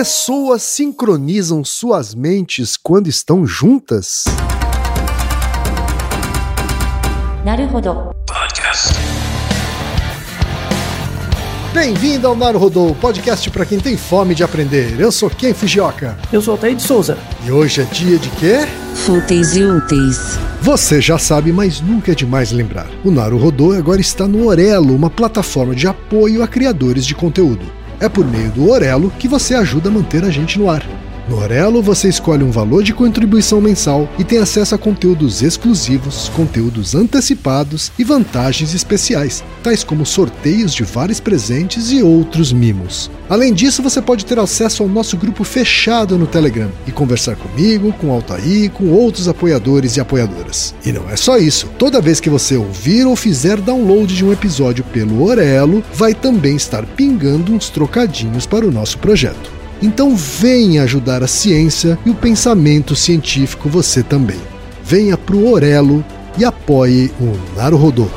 Pessoas sincronizam suas mentes quando estão juntas? Naruhodo. Bem-vindo ao Naruhodô, podcast para quem tem fome de aprender. Eu sou Ken Fujioka. Eu sou Altair de Souza. E hoje é dia de quê? Fúteis e úteis. Você já sabe, mas nunca é demais lembrar. O Naruhodô agora está no Orelo, uma plataforma de apoio a criadores de conteúdo. É por meio do Orelo que você ajuda a manter a gente no ar. No Orelo, você escolhe um valor de contribuição mensal e tem acesso a conteúdos exclusivos, conteúdos antecipados e vantagens especiais, tais como sorteios de vários presentes e outros mimos. Além disso, você pode ter acesso ao nosso grupo fechado no Telegram e conversar comigo, com Altair, com outros apoiadores e apoiadoras. E não é só isso. Toda vez que você ouvir ou fizer download de um episódio pelo Orelo, vai também estar pingando uns trocadinhos para o nosso projeto. Então venha ajudar a ciência e o pensamento científico você também. Venha pro Orelo e apoie o Naruhodô.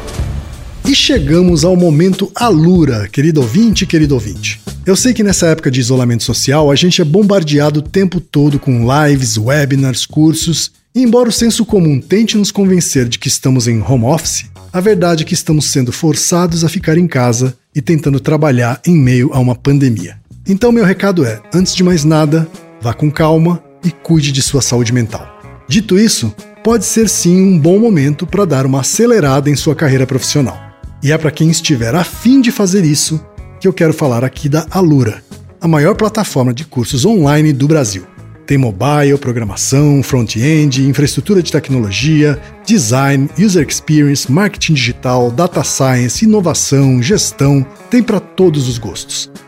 E chegamos ao momento Alura, querido ouvinte, querido ouvinte. Eu sei que nessa época de isolamento social a gente é bombardeado o tempo todo com lives, webinars, cursos, e embora o senso comum tente nos convencer de que estamos em home office, a verdade é que estamos sendo forçados a ficar em casa e tentando trabalhar em meio a uma pandemia. Então, meu recado é: antes de mais nada, vá com calma e cuide de sua saúde mental. Dito isso, pode ser sim um bom momento para dar uma acelerada em sua carreira profissional. E é para quem estiver afim de fazer isso que eu quero falar aqui da Alura, a maior plataforma de cursos online do Brasil. Tem mobile, programação, front-end, infraestrutura de tecnologia, design, user experience, marketing digital, data science, inovação, gestão, tem para todos os gostos.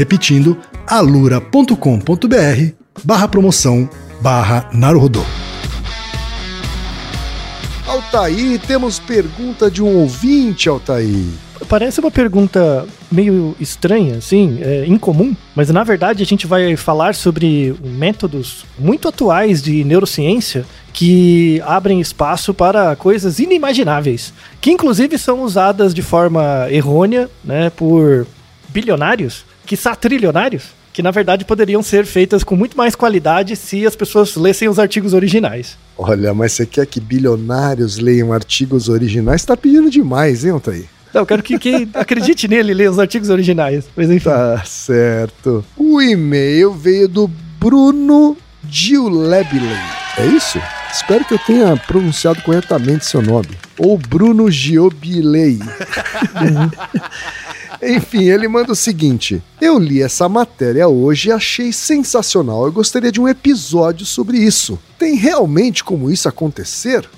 Repetindo, alura.com.br barra promoção barra Naruhodô. Altair, temos pergunta de um ouvinte, Altair. Parece uma pergunta meio estranha, assim, é, incomum, mas na verdade a gente vai falar sobre métodos muito atuais de neurociência que abrem espaço para coisas inimagináveis, que inclusive são usadas de forma errônea, né, por bilionários, que trilionários, que na verdade poderiam ser feitas com muito mais qualidade se as pessoas lessem os artigos originais. Olha, mas você quer que bilionários leiam artigos originais? Tá pedindo demais, hein, Altair? Não, eu quero que quem acredite nele leia os artigos originais. Mas enfim. Tá certo. O e-mail veio do Bruno Giulebiley. É isso? Espero que eu tenha pronunciado corretamente seu nome. Ou Bruno Giobilei. Enfim, ele manda o seguinte: Eu li essa matéria hoje e achei sensacional. Eu gostaria de um episódio sobre isso. Tem realmente como isso acontecer?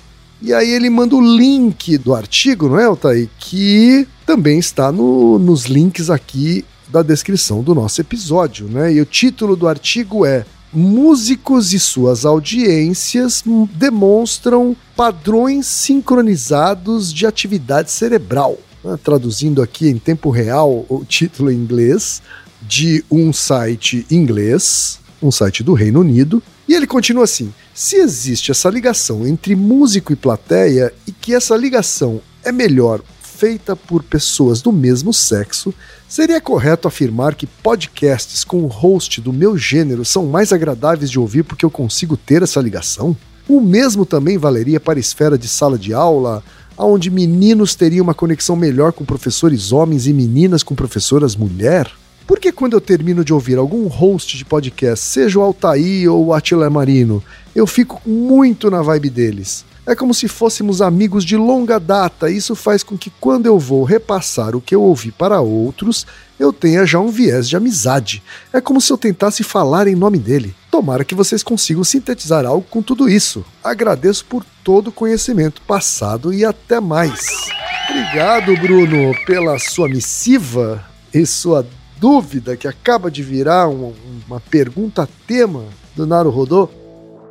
E aí ele manda o link do artigo, não é, Altair? Que também está no, nos links aqui da descrição do nosso episódio, né? E o título do artigo é músicos e suas audiências demonstram padrões sincronizados de atividade cerebral. Né? Traduzindo aqui em tempo real o título em inglês de um site inglês, um site do Reino Unido, e ele continua assim: se existe essa ligação entre músico e plateia e que essa ligação é melhor feita por pessoas do mesmo sexo, seria correto afirmar que podcasts com host do meu gênero são mais agradáveis de ouvir porque eu consigo ter essa ligação? O mesmo também valeria para esfera de sala de aula, onde meninos teriam uma conexão melhor com professores homens e meninas com professoras mulher? Porque quando eu termino de ouvir algum host de podcast, seja o Altair ou o Attila Marino, eu fico muito na vibe deles. É como se fôssemos amigos de longa data, isso faz com que quando eu vou repassar o que eu ouvi para outros, eu tenha já um viés de amizade. É como se eu tentasse falar em nome dele. Tomara que vocês consigam sintetizar algo com tudo isso. Agradeço por todo o conhecimento passado e até mais. Obrigado, Bruno, pela sua missiva e sua dúvida que acaba de virar uma, uma pergunta tema do Naruhodô.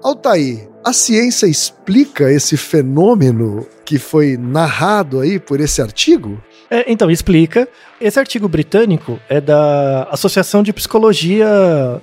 Altair, a ciência explica esse fenômeno que foi narrado aí por esse artigo? É, então, explica. Esse artigo britânico é da Associação de Psicologia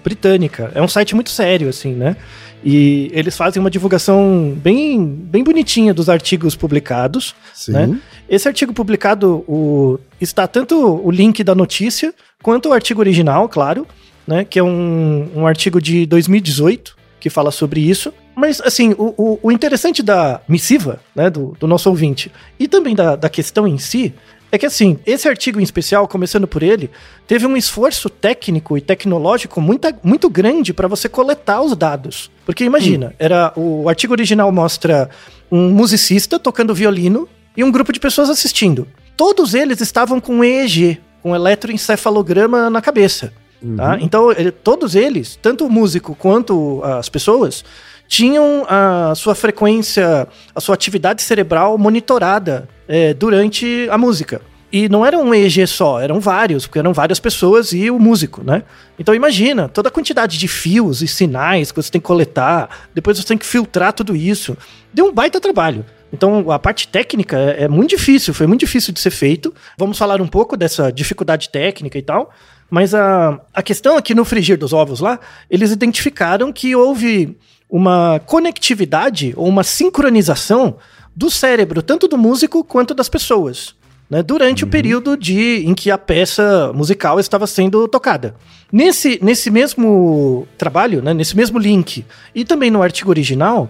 Britânica. É um site muito sério, assim, né? E eles fazem uma divulgação bem, bem bonitinha dos artigos publicados. Sim. Né? Esse artigo publicado o, está tanto o link da notícia quanto o artigo original, claro, né? Que é um, um artigo de 2018 que fala sobre isso. Mas, assim, o, o, o interessante da missiva, né, do, do nosso ouvinte, e também da, da questão em si, é que assim, esse artigo em especial, começando por ele, teve um esforço técnico e tecnológico muito, muito grande para você coletar os dados. Porque imagina, hum. era o artigo original mostra um musicista tocando violino e um grupo de pessoas assistindo. Todos eles estavam com EEG, com eletroencefalograma na cabeça. Tá? Uhum. Tá? Então, ele, todos eles, tanto o músico quanto as pessoas, tinham a sua frequência, a sua atividade cerebral monitorada é, durante a música. E não era um EEG só, eram vários, porque eram várias pessoas e o músico, né? Então imagina toda a quantidade de fios e sinais que você tem que coletar, depois você tem que filtrar tudo isso. Deu um baita trabalho. Então a parte técnica é, é muito difícil, foi muito difícil de ser feito. Vamos falar um pouco dessa dificuldade técnica e tal. Mas a, a questão aqui no frigir dos ovos lá, eles identificaram que houve uma conectividade ou uma sincronização do cérebro, tanto do músico quanto das pessoas. Né, durante uhum. o período de, em que a peça musical estava sendo tocada. Nesse, nesse mesmo trabalho, né, nesse mesmo link, e também no artigo original,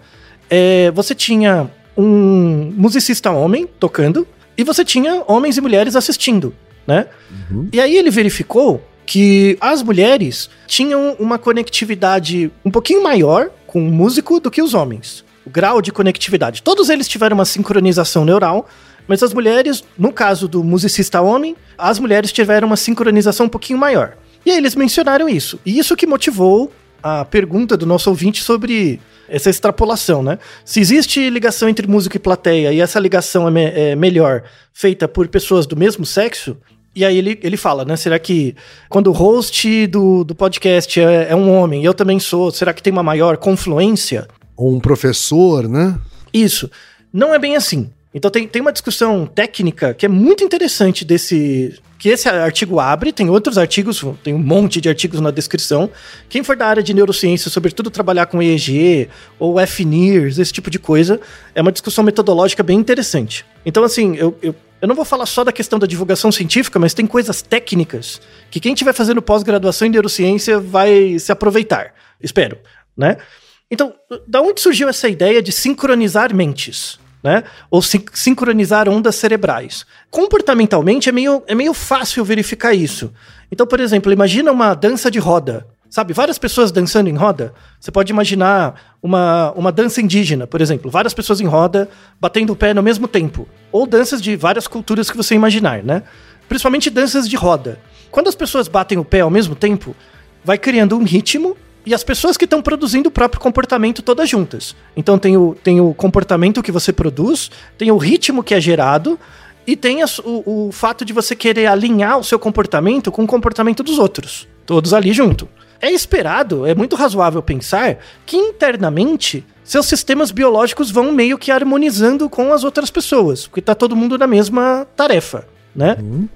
é, você tinha um musicista homem tocando e você tinha homens e mulheres assistindo. Né? Uhum. E aí ele verificou que as mulheres tinham uma conectividade um pouquinho maior com o músico do que os homens. O grau de conectividade. Todos eles tiveram uma sincronização neural, mas as mulheres, no caso do musicista homem, as mulheres tiveram uma sincronização um pouquinho maior. E aí eles mencionaram isso. E isso que motivou a pergunta do nosso ouvinte sobre essa extrapolação, né? Se existe ligação entre músico e plateia e essa ligação é, me é melhor feita por pessoas do mesmo sexo, e aí ele, ele fala, né? Será que quando o host do, do podcast é, é um homem eu também sou, será que tem uma maior confluência? Ou um professor, né? Isso. Não é bem assim. Então tem, tem uma discussão técnica que é muito interessante desse. Que esse artigo abre, tem outros artigos, tem um monte de artigos na descrição. Quem for da área de neurociência, sobretudo trabalhar com EEG ou FNIRS, esse tipo de coisa, é uma discussão metodológica bem interessante. Então, assim, eu, eu eu não vou falar só da questão da divulgação científica, mas tem coisas técnicas que quem estiver fazendo pós-graduação em neurociência vai se aproveitar. Espero, né? Então, da onde surgiu essa ideia de sincronizar mentes? Né? Ou sin sincronizar ondas cerebrais. Comportamentalmente é meio, é meio fácil verificar isso. Então, por exemplo, imagina uma dança de roda. Sabe, várias pessoas dançando em roda. Você pode imaginar uma, uma dança indígena, por exemplo. Várias pessoas em roda, batendo o pé no mesmo tempo. Ou danças de várias culturas que você imaginar, né? Principalmente danças de roda. Quando as pessoas batem o pé ao mesmo tempo, vai criando um ritmo e as pessoas que estão produzindo o próprio comportamento todas juntas. Então tem o, tem o comportamento que você produz, tem o ritmo que é gerado e tem a, o, o fato de você querer alinhar o seu comportamento com o comportamento dos outros. Todos ali junto. É esperado, é muito razoável pensar que internamente seus sistemas biológicos vão meio que harmonizando com as outras pessoas, porque tá todo mundo na mesma tarefa, né? Uhum.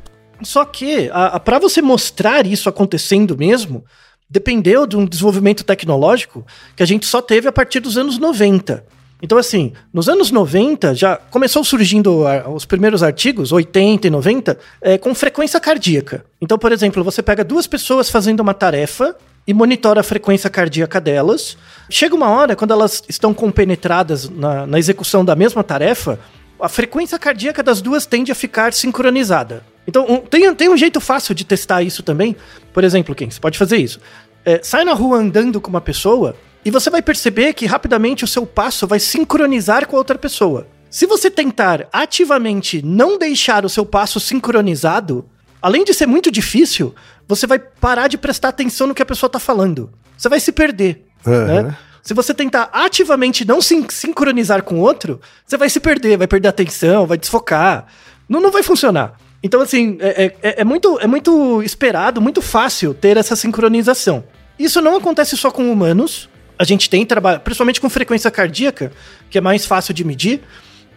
Só que, para você mostrar isso acontecendo mesmo, dependeu de um desenvolvimento tecnológico que a gente só teve a partir dos anos 90. Então, assim, nos anos 90 já começou surgindo os primeiros artigos, 80 e 90, é, com frequência cardíaca. Então, por exemplo, você pega duas pessoas fazendo uma tarefa e monitora a frequência cardíaca delas. Chega uma hora, quando elas estão compenetradas na, na execução da mesma tarefa, a frequência cardíaca das duas tende a ficar sincronizada. Então, um, tem, tem um jeito fácil de testar isso também. Por exemplo, quem? Você pode fazer isso. É, sai na rua andando com uma pessoa e você vai perceber que rapidamente o seu passo vai sincronizar com a outra pessoa. Se você tentar ativamente não deixar o seu passo sincronizado, além de ser muito difícil, você vai parar de prestar atenção no que a pessoa está falando. Você vai se perder. Uhum. Né? Se você tentar ativamente não se sincronizar com o outro, você vai se perder, vai perder atenção, vai desfocar. Não, não vai funcionar. Então, assim, é, é, é, muito, é muito esperado, muito fácil ter essa sincronização. Isso não acontece só com humanos, A gente tem trabalho, principalmente com frequência cardíaca, que é mais fácil de medir.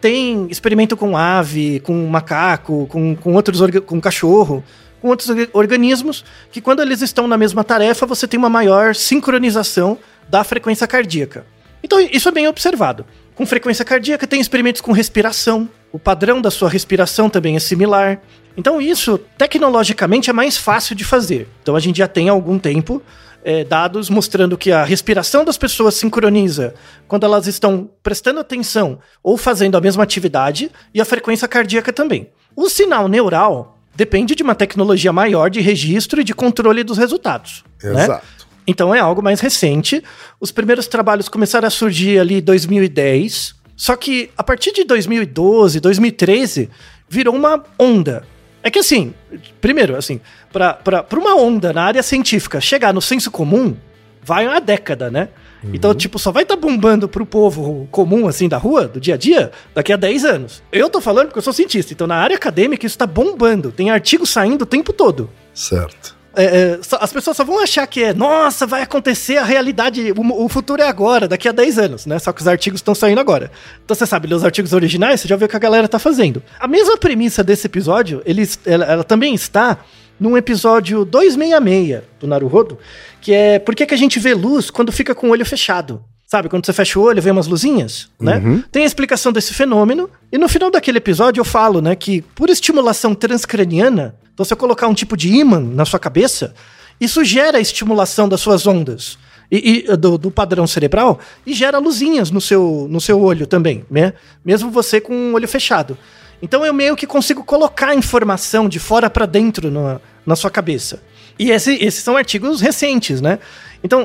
Tem experimento com ave, com macaco, com, com outros com cachorro, com outros orga- organismos, que quando eles estão na mesma tarefa, você tem uma maior sincronização da frequência cardíaca. Então, isso é bem observado. Com frequência cardíaca, tem experimentos com respiração. O padrão da sua respiração também é similar. Então, isso, tecnologicamente, é mais fácil de fazer. Então, a gente já tem há algum tempo é, dados mostrando que a respiração das pessoas sincroniza quando elas estão prestando atenção ou fazendo a mesma atividade e a frequência cardíaca também. O sinal neural depende de uma tecnologia maior de registro e de controle dos resultados. né? Exato. Então é algo mais recente. Os primeiros trabalhos começaram a surgir ali em 2010. Só que a partir de 2012, 2013, virou uma onda. É que assim, primeiro, assim, para uma onda na área científica chegar no senso comum, vai uma década, né? Então, tipo, só vai estar bombando pro povo comum, assim, da rua, do dia a dia, daqui a 10 anos. Eu tô falando porque eu sou cientista, então na área acadêmica isso tá bombando. Tem artigo saindo o tempo todo. Certo. É, é, as pessoas só vão achar que é, nossa, vai acontecer a realidade, o, o futuro é agora, daqui a 10 anos, né? Só que os artigos estão saindo agora. Então você sabe, os artigos originais, você já vê o que a galera tá fazendo. A mesma premissa desse episódio, ele, ela, ela também está num episódio 266 do Naruhodo, que é por que, que a gente vê luz quando fica com o olho fechado. Sabe, quando você fecha o olho, vê umas luzinhas, né? Tem a explicação desse fenômeno, e no final daquele episódio eu falo, né, que por estimulação transcraniana, então se eu colocar um tipo de ímã na sua cabeça, isso gera a estimulação das suas ondas e, e, do, do padrão cerebral e gera luzinhas no seu, no seu olho também, né? Mesmo você com o olho fechado. Então eu meio que consigo colocar informação de fora para dentro na, na sua cabeça. E esse- esses são artigos recentes, né? Então,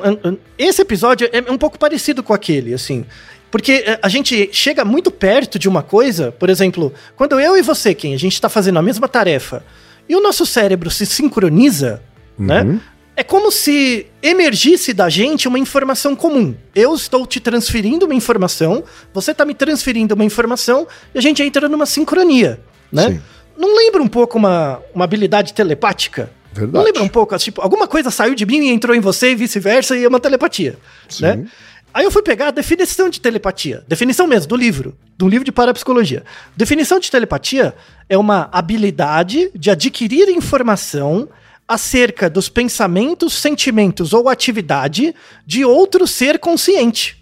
esse episódio é um pouco parecido com aquele, assim. Porque eh, a gente chega muito perto de uma coisa, por exemplo, quando eu e você, quem a gente está fazendo a mesma tarefa, e o nosso cérebro se sincroniza, né? É como se emergisse da gente uma informação comum. Eu estou te transferindo uma informação, você está me transferindo uma informação, e a gente entra numa sincronia, né? Sim. Não lembra um pouco uma, uma habilidade telepática? Verdade. Não lembra um pouco, tipo, alguma coisa saiu de mim e entrou em você e vice-versa e é uma telepatia, Sim. né? Aí eu fui pegar a definição de telepatia, definição mesmo, do livro, do livro de parapsicologia. Definição de telepatia é uma habilidade de adquirir informação acerca dos pensamentos, sentimentos ou atividade de outro ser consciente.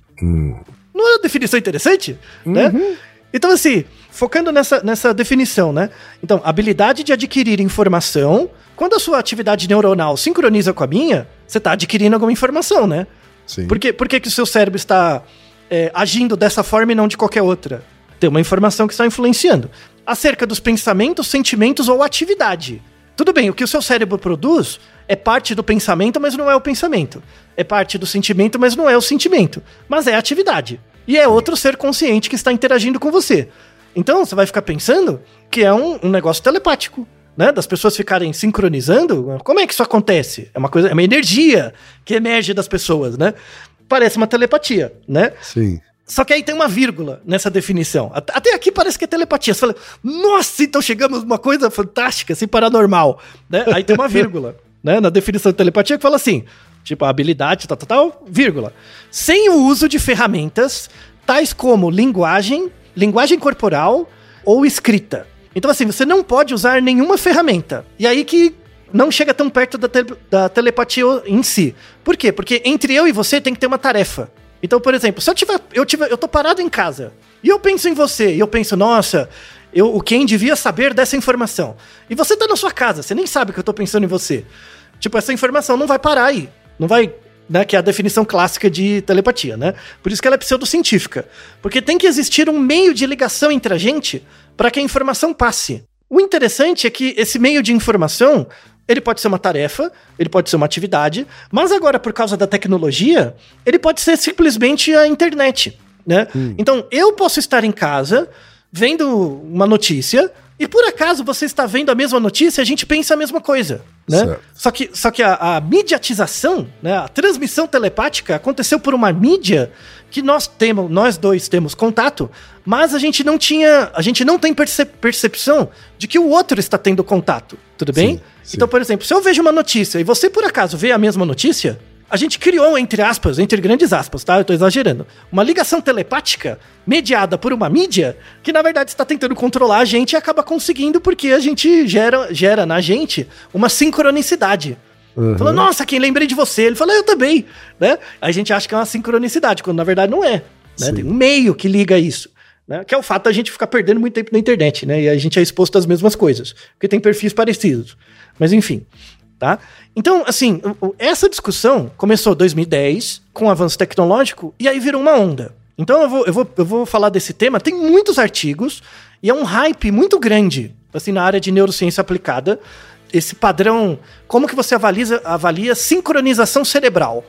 Não é uma definição interessante? Né? Então, assim, focando nessa, nessa definição, né? Então, habilidade de adquirir informação. Quando a sua atividade neuronal sincroniza com a minha, você está adquirindo alguma informação, né? Sim. Por que, por que, que o seu cérebro está é, agindo dessa forma e não de qualquer outra? Tem uma informação que está influenciando. Acerca dos pensamentos, sentimentos ou atividade. Tudo bem, o que o seu cérebro produz é parte do pensamento, mas não é o pensamento. É parte do sentimento, mas não é o sentimento. Mas é atividade. E é outro ser consciente que está interagindo com você. Então você vai ficar pensando que é um, um negócio telepático. Né, das pessoas ficarem sincronizando, como é que isso acontece? É uma coisa, é uma energia que emerge das pessoas, né? Parece uma telepatia, né? Sim. Só que aí tem uma vírgula nessa definição. At- Até aqui parece que é telepatia. Você fala, nossa, então chegamos numa coisa fantástica, assim, paranormal. Né? Aí tem uma vírgula, né? Na definição de telepatia que fala assim, tipo, a habilidade, tal, tal, tal, vírgula. Sem o uso de ferramentas tais como linguagem, linguagem corporal ou escrita. Então, assim, você não pode usar nenhuma ferramenta. E aí que não chega tão perto da, tele- da telepatia em si. Por quê? Porque entre eu e você tem que ter uma tarefa. Então, por exemplo, se eu tiver, eu tiver, eu tô parado em casa e eu penso em você e eu penso, nossa, eu, o Ken devia saber dessa informação. E você tá na sua casa, você nem sabe que eu tô pensando em você. Tipo, essa informação não vai parar aí. Não vai, né, que é a definição clássica de telepatia, né? Por isso que ela é pseudocientífica. Porque tem que existir um meio de ligação entre a gente para que a informação passe. O interessante é que esse meio de informação, ele pode ser uma tarefa, ele pode ser uma atividade, mas agora por causa da tecnologia, ele pode ser simplesmente a internet, né? Então, eu posso estar em casa vendo uma notícia e por acaso você está vendo a mesma notícia, a gente pensa a mesma coisa, né? Certo. Só que, só que a, a mediatização, né, a transmissão telepática aconteceu por uma mídia que nós temos, nós dois temos contato, mas a gente não tinha, a gente não tem perce- percepção de que o outro está tendo contato, tudo bem? Sim, sim. Então, por exemplo, se eu vejo uma notícia e você por acaso vê a mesma notícia, a gente criou, entre aspas, entre grandes aspas, tá? Eu tô exagerando. Uma ligação telepática mediada por uma mídia que, na verdade, está tentando controlar a gente e acaba conseguindo porque a gente gera, gera na gente uma sincronicidade. Uhum. Falou, nossa, quem lembrei de você? Ele falou, eu também, né? A gente acha que é uma sincronicidade, quando na verdade não é. Né? Tem um meio que liga isso. Né? Que é o fato da gente ficar perdendo muito tempo na internet, né? E a gente é exposto às mesmas coisas, porque tem perfis parecidos. Mas enfim, tá? Então, assim, essa discussão começou em 2010, com o avanço tecnológico, e aí virou uma onda. Então eu vou, eu vou, eu vou falar desse tema, tem muitos artigos, e é um hype muito grande, assim, na área de neurociência aplicada, esse padrão, como que você avalia, avalia sincronização cerebral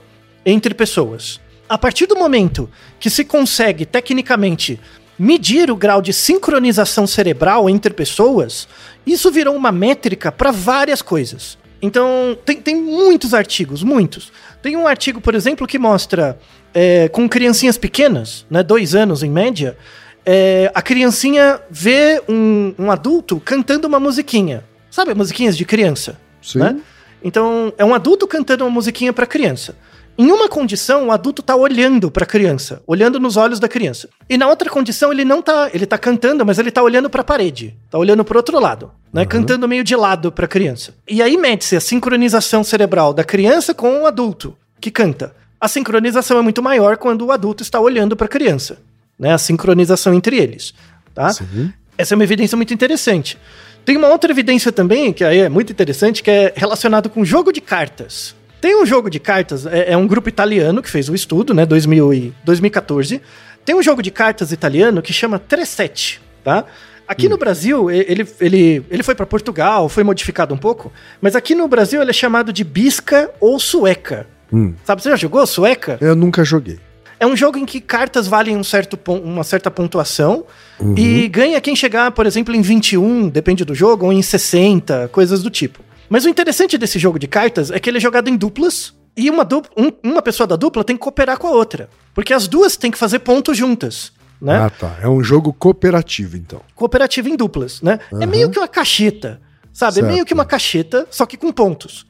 entre pessoas. A partir do momento que se consegue, tecnicamente, medir o grau de sincronização cerebral entre pessoas, isso virou uma métrica para várias coisas. Então, tem, tem muitos artigos, muitos. Tem um artigo, por exemplo, que mostra é, com criancinhas pequenas, né, dois anos em média, é, a criancinha vê um, um, adulto cantando uma musiquinha. Sabe, musiquinhas de criança? Sim. Né? Então, é um adulto cantando uma musiquinha para criança. Em uma condição, o adulto tá olhando para a criança, olhando nos olhos da criança. E na outra condição, ele não tá, ele tá cantando, mas ele tá olhando para a parede, tá olhando para outro lado, né, uhum. cantando meio de lado para a criança. E aí mede-se a sincronização cerebral da criança com o adulto que canta. A sincronização é muito maior quando o adulto está olhando para a criança, né? A sincronização entre eles, tá? Sim. Essa é uma evidência muito interessante. Tem uma outra evidência também, que aí é muito interessante, que é relacionado com jogo de cartas. Tem um jogo de cartas, é, é um grupo italiano que fez o estudo, né, 2000 e 2014. Tem um jogo de cartas italiano que chama Tresete, tá? Aqui hum. no Brasil, ele, ele, ele foi para Portugal, foi modificado um pouco, mas aqui no Brasil ele é chamado de bisca ou sueca. Hum. Sabe, você já jogou sueca? Eu nunca joguei. É um jogo em que cartas valem um certo, uma certa pontuação uhum. e ganha quem chegar, por exemplo, em 21, depende do jogo, ou em 60, coisas do tipo. Mas o interessante desse jogo de cartas é que ele é jogado em duplas e uma, dupla, um, uma pessoa da dupla tem que cooperar com a outra. Porque as duas têm que fazer pontos juntas. Né? Ah, tá. É um jogo cooperativo, então. Cooperativo em duplas, né? Uhum. É meio que uma cacheta, sabe? Certo. É meio que uma cacheta, só que com pontos.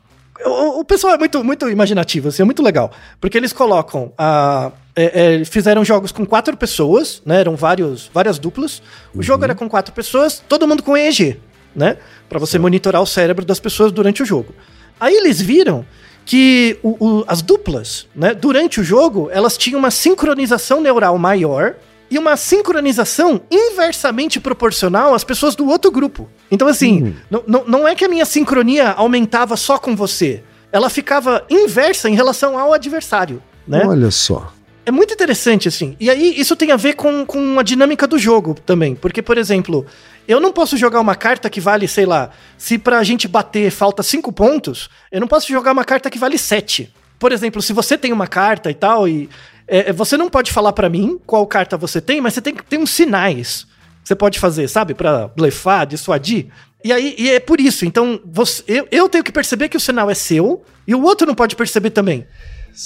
O, o, pessoal é muito, muito imaginativo, assim, é muito legal. Porque eles colocam a. É, é, fizeram jogos com quatro pessoas, né? Eram vários, várias duplas. O uhum. jogo era com quatro pessoas, todo mundo com EEG né? Para você Sim. monitorar o cérebro das pessoas durante o jogo. Aí eles viram que o, o, as duplas, né, durante o jogo, elas tinham uma sincronização neural maior e uma sincronização inversamente proporcional às pessoas do outro grupo. Então, assim, hum. não é que a minha sincronia aumentava só com você, ela ficava inversa em relação ao adversário. Né? Olha só. É muito interessante, assim. E aí, isso tem a ver com, com a dinâmica do jogo também. Porque, por exemplo, eu não posso jogar uma carta que vale, sei lá, se pra gente bater falta 5 pontos, eu não posso jogar uma carta que vale 7. Por exemplo, se você tem uma carta e tal, e é, é você não pode falar para mim qual carta você tem, mas você tem que ter uns sinais que você pode fazer, sabe? para blefar, dissuadir. E aí e é por isso. Então, você, eu, eu tenho que perceber que o sinal é seu e o outro não pode perceber também.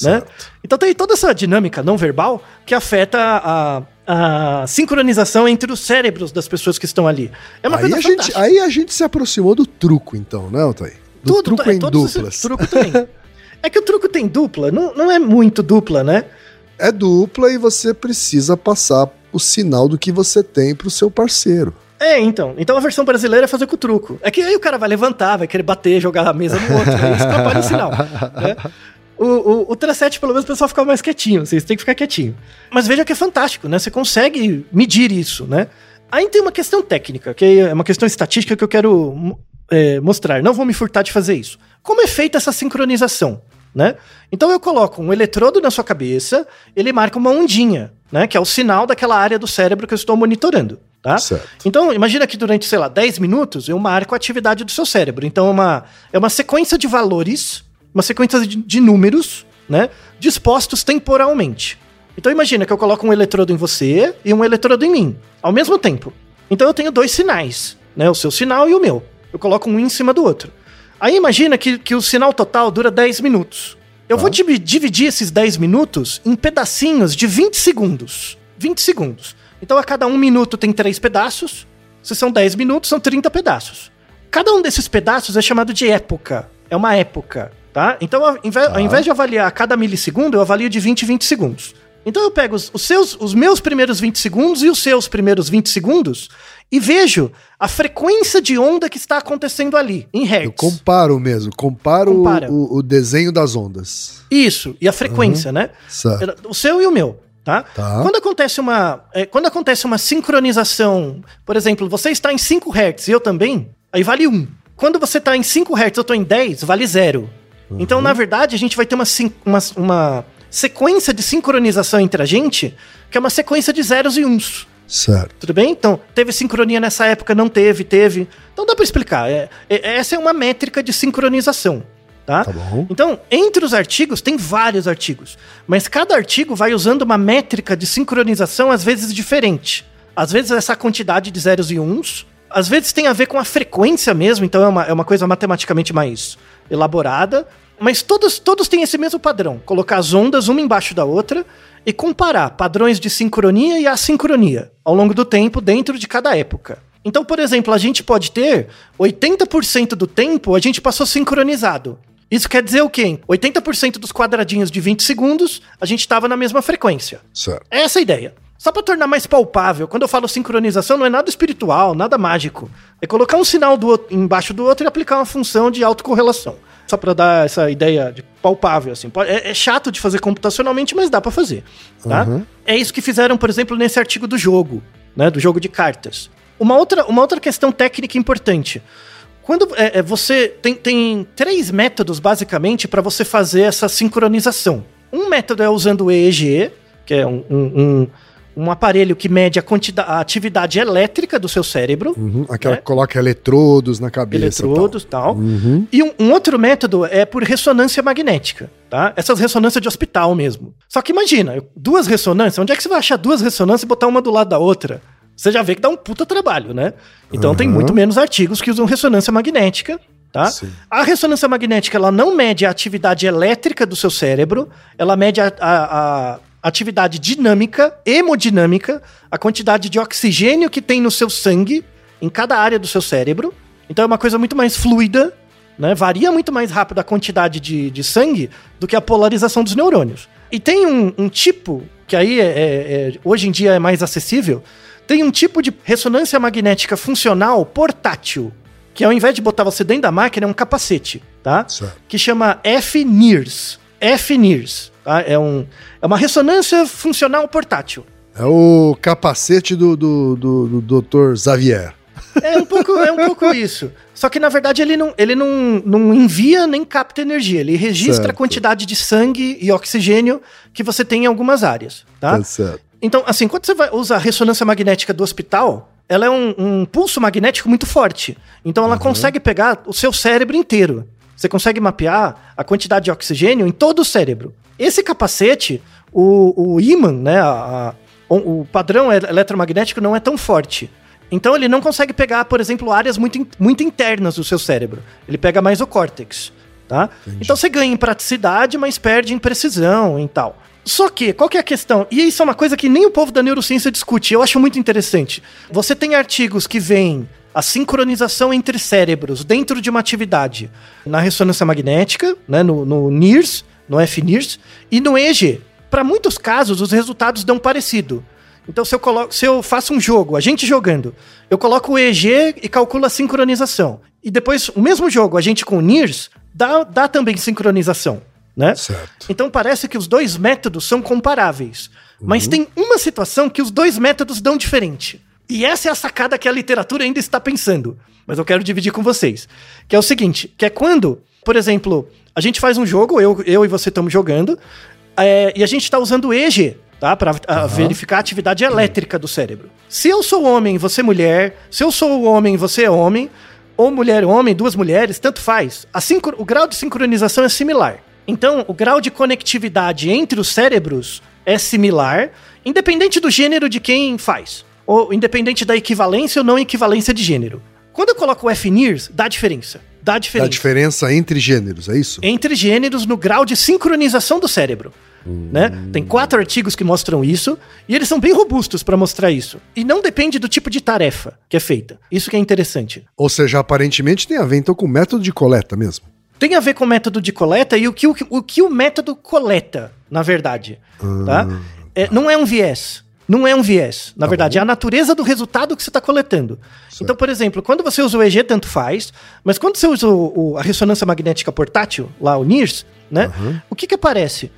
Né? Então tem toda essa dinâmica não verbal que afeta a, a sincronização entre os cérebros das pessoas que estão ali. É uma aí coisa a gente, Aí a gente se aproximou do truco, então, né, Otay? Do Tudo, truco é, em duplas. Truco é que o truco tem dupla, não, não é muito dupla, né? É dupla e você precisa passar o sinal do que você tem pro seu parceiro. É, então. Então a versão brasileira é fazer com o truco. É que aí o cara vai levantar, vai querer bater, jogar a mesa no outro. aí atrapalha o sinal. Né? O, o, o Tracete, pelo menos, o pessoal fica mais quietinho. Vocês têm que ficar quietinho. Mas veja que é fantástico, né? Você consegue medir isso, né? Aí tem uma questão técnica, que é uma questão estatística que eu quero é, mostrar. Não vou me furtar de fazer isso. Como é feita essa sincronização? Né? Então eu coloco um eletrodo na sua cabeça, ele marca uma ondinha, né? Que é o sinal daquela área do cérebro que eu estou monitorando. Tá? Então, imagina que durante, sei lá, 10 minutos eu marco a atividade do seu cérebro. Então, é uma, é uma sequência de valores uma sequência de, de números, né? Dispostos temporalmente. Então imagina que eu coloco um eletrodo em você e um eletrodo em mim, ao mesmo tempo. Então eu tenho dois sinais, né? O seu sinal e o meu. Eu coloco um em cima do outro. Aí imagina que, que o sinal total dura 10 minutos. Eu ah. vou dividir esses 10 minutos em pedacinhos de 20 segundos. 20 segundos. Então a cada um minuto tem três pedaços. Se são 10 minutos, são 30 pedaços. Cada um desses pedaços é chamado de época. É uma época Tá? Então, ao invés, ao invés de avaliar cada milissegundo, eu avalio de 20 em 20 segundos. Então eu pego os, os seus, os meus primeiros 20 segundos e os seus primeiros 20 segundos e vejo a frequência de onda que está acontecendo ali, em Eu hertz. comparo mesmo, comparo o-. O, desenho das ondas. Isso, e a frequência, né? Certo. O seu e o meu, tá? Tá. Quando acontece uma, é, quando acontece uma sincronização, por exemplo, você está em 5 Hz e eu também, aí vale 1. Quando você está em 5 Hz, eu estou em 10, vale 0. Então, na verdade, a gente vai ter uma, uma, uma sequência de sincronização entre a gente, que é uma sequência de zeros e uns. Certo. Tudo bem? Então, teve sincronia nessa época, não teve, teve. Então dá pra explicar. É- é- essa é uma métrica de sincronização, tá? Tá bom. Então, entre os artigos, tem vários artigos. Mas cada artigo vai usando uma métrica de sincronização, às vezes diferente. Às vezes essa quantidade de zeros e uns. Às vezes tem a ver com a frequência mesmo, então é uma, é uma coisa matematicamente mais elaborada. Mas todos, todos têm esse mesmo padrão: colocar as ondas uma embaixo da outra e comparar padrões de sincronia e assincronia ao longo do tempo dentro de cada época. Então, por exemplo, a gente pode ter 80% do tempo a gente passou sincronizado. Isso quer dizer o quê? 80% dos quadradinhos de 20 segundos a gente estava na mesma frequência. Certo. Essa é a ideia. Só para tornar mais palpável, quando eu falo sincronização, não é nada espiritual, nada mágico. É colocar um sinal do outro, embaixo do outro e aplicar uma função de autocorrelação. Só para dar essa ideia de palpável, assim. É, é chato de fazer computacionalmente, mas dá para fazer. Tá? É isso que fizeram, por exemplo, nesse artigo do jogo, né? Do jogo de cartas. Uma outra, uma outra questão técnica importante. Quando é, é, você tem, tem três métodos, basicamente, para você fazer essa sincronização. Um método é usando o EEG, que é um, um, um- um aparelho que mede a, a atividade elétrica do seu cérebro, Uhum. Aquela É. que coloca eletrodos na cabeça. eletrodos e tal. Uhum. E um, um outro método é por ressonância magnética, tá? Essas ressonâncias de hospital mesmo. Só que imagina, duas ressonâncias, onde é que você vai achar duas ressonâncias e botar uma do lado da outra? Você já vê que dá um puta trabalho, né? Então tem Uhum. muito menos artigos que usam ressonância magnética, tá? A ressonância magnética, ela não mede a atividade elétrica do seu cérebro, ela mede a, a- a atividade dinâmica, hemodinâmica, a quantidade de oxigênio que tem no seu sangue, em cada área do seu cérebro. Então é uma coisa muito mais fluida, né? Varia muito mais rápido a quantidade de, de sangue do que a polarização dos neurônios. E tem um, um tipo, que aí é- é- é- hoje em dia é mais acessível, tem um tipo de ressonância magnética funcional portátil, que ao invés de botar você dentro da máquina, é um capacete, tá? Certo. Que chama F-NIRS. F-NIRS, tá? É, um, é uma ressonância funcional portátil. É o capacete do, do, do, do Dr. Xavier. É um pouco, é um pouco isso. Só que, na verdade, ele não, ele não, não envia nem capta energia. Ele registra Certo. a quantidade de sangue e oxigênio que você tem em algumas áreas, tá? Tá certo. Então, assim, quando você vai usar a ressonância magnética do hospital, ela é um, um pulso magnético muito forte. Então, ela consegue pegar o seu cérebro inteiro. Você consegue mapear a quantidade de oxigênio em todo o cérebro. Esse capacete, o, o ímã, né, a- a- o, padrão eletromagnético não é tão forte. Então, ele não consegue pegar, por exemplo, áreas muito, muito internas do seu cérebro. Ele pega mais o córtex, tá? Então, você ganha em praticidade, mas perde em precisão e tal. Só que, qual que é a questão? E isso é uma coisa que nem o povo da neurociência discute, eu acho muito interessante. Você tem artigos que veem a sincronização entre cérebros dentro de uma atividade na ressonância magnética, né, no, no NIRS, no FNIRS, e no EEG. Para muitos casos, os resultados dão parecido. Então, se eu, coloco, se eu faço um jogo, a gente jogando, eu coloco o EEG e calculo a sincronização. E depois, o mesmo jogo, a gente com o NIRS, dá, dá também sincronização, né? Certo. Então parece que os dois métodos são comparáveis. Mas tem uma situação que os dois métodos dão diferente. E essa é a sacada que a literatura ainda está pensando. Mas eu quero dividir com vocês. Que é o seguinte: que é quando, por exemplo, a gente faz um jogo, eu, eu e você estamos jogando, é, e a gente está usando o EEG, tá? Para verificar a atividade elétrica do cérebro. Se eu sou homem você mulher, se eu sou homem você é homem, ou mulher homem, duas mulheres, tanto faz. A sincro- o grau de sincronização é similar. Então, o grau de conectividade entre os cérebros é similar, independente do gênero de quem faz, ou independente da equivalência ou não equivalência de gênero. Quando eu coloco o FNIRS, dá diferença. Dá Dá diferença. diferença entre gêneros, é isso? Entre gêneros no grau de sincronização do cérebro. Né? Tem quatro artigos que mostram isso, e eles são bem robustos para mostrar isso. E não depende do tipo de tarefa que é feita. Isso que é interessante. Ou seja, aparentemente tem a ver então com o método de coleta mesmo. tem a ver com o método de coleta e o que o, o, que o método coleta, na verdade. Tá? É, não é um viés. Não é um viés. Na Tá verdade, bom. é a natureza do resultado que você está coletando. Então, por exemplo, quando você usa o EG, tanto faz, mas quando você usa o- o- a ressonância magnética portátil, lá o NIRS, né? O que que aparece?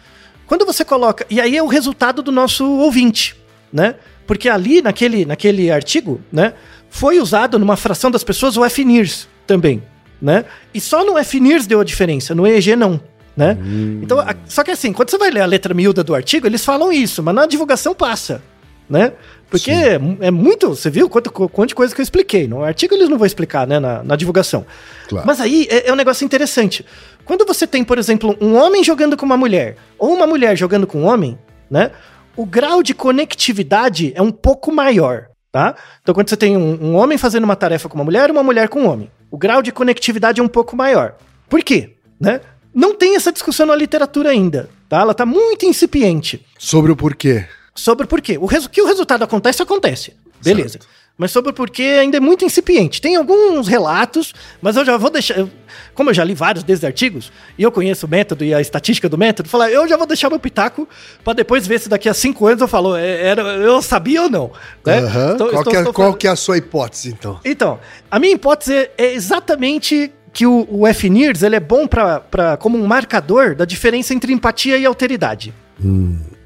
Quando você coloca. E aí é o resultado do nosso ouvinte, né? Porque ali, naquele, naquele artigo, né? Foi usado numa fração das pessoas o FNIRS também, né? E só no FNIRS deu a diferença, no EEG não. Né? Então, a- só que assim, quando você vai ler a letra miúda do artigo, eles falam isso, mas na divulgação passa, né? Porque é, é muito, você viu quanto, quanto de coisa que eu expliquei. No artigo eles não vão explicar, né, na, na divulgação. Claro. Mas aí é, é um negócio interessante. Quando você tem, por exemplo, um homem jogando com uma mulher, ou uma mulher jogando com um homem, né? O grau de conectividade é um pouco maior, tá? Então, quando você tem um, um homem fazendo uma tarefa com uma mulher, uma mulher com um homem, o grau de conectividade é um pouco maior. Por quê? Né? Não tem essa discussão na literatura ainda, tá? Ela tá muito incipiente Sobre o porquê. Sobre o porquê. O que o resultado acontece, acontece. Beleza. Certo. Mas sobre o porquê ainda é muito incipiente. Tem alguns relatos, mas eu já vou deixar. eu- Como eu já li vários desses artigos, e eu conheço o método e a estatística do método, falar, eu já vou deixar meu pitaco pra depois ver se daqui a cinco anos eu falo, é, era, eu sabia ou não. né? Aham. Estou- qual estou- que é, estou qual que é a sua hipótese, então? então, a minha hipótese é- é exatamente que o, o FNIRS ele é bom pra, pra, como um marcador da diferença entre empatia e alteridade.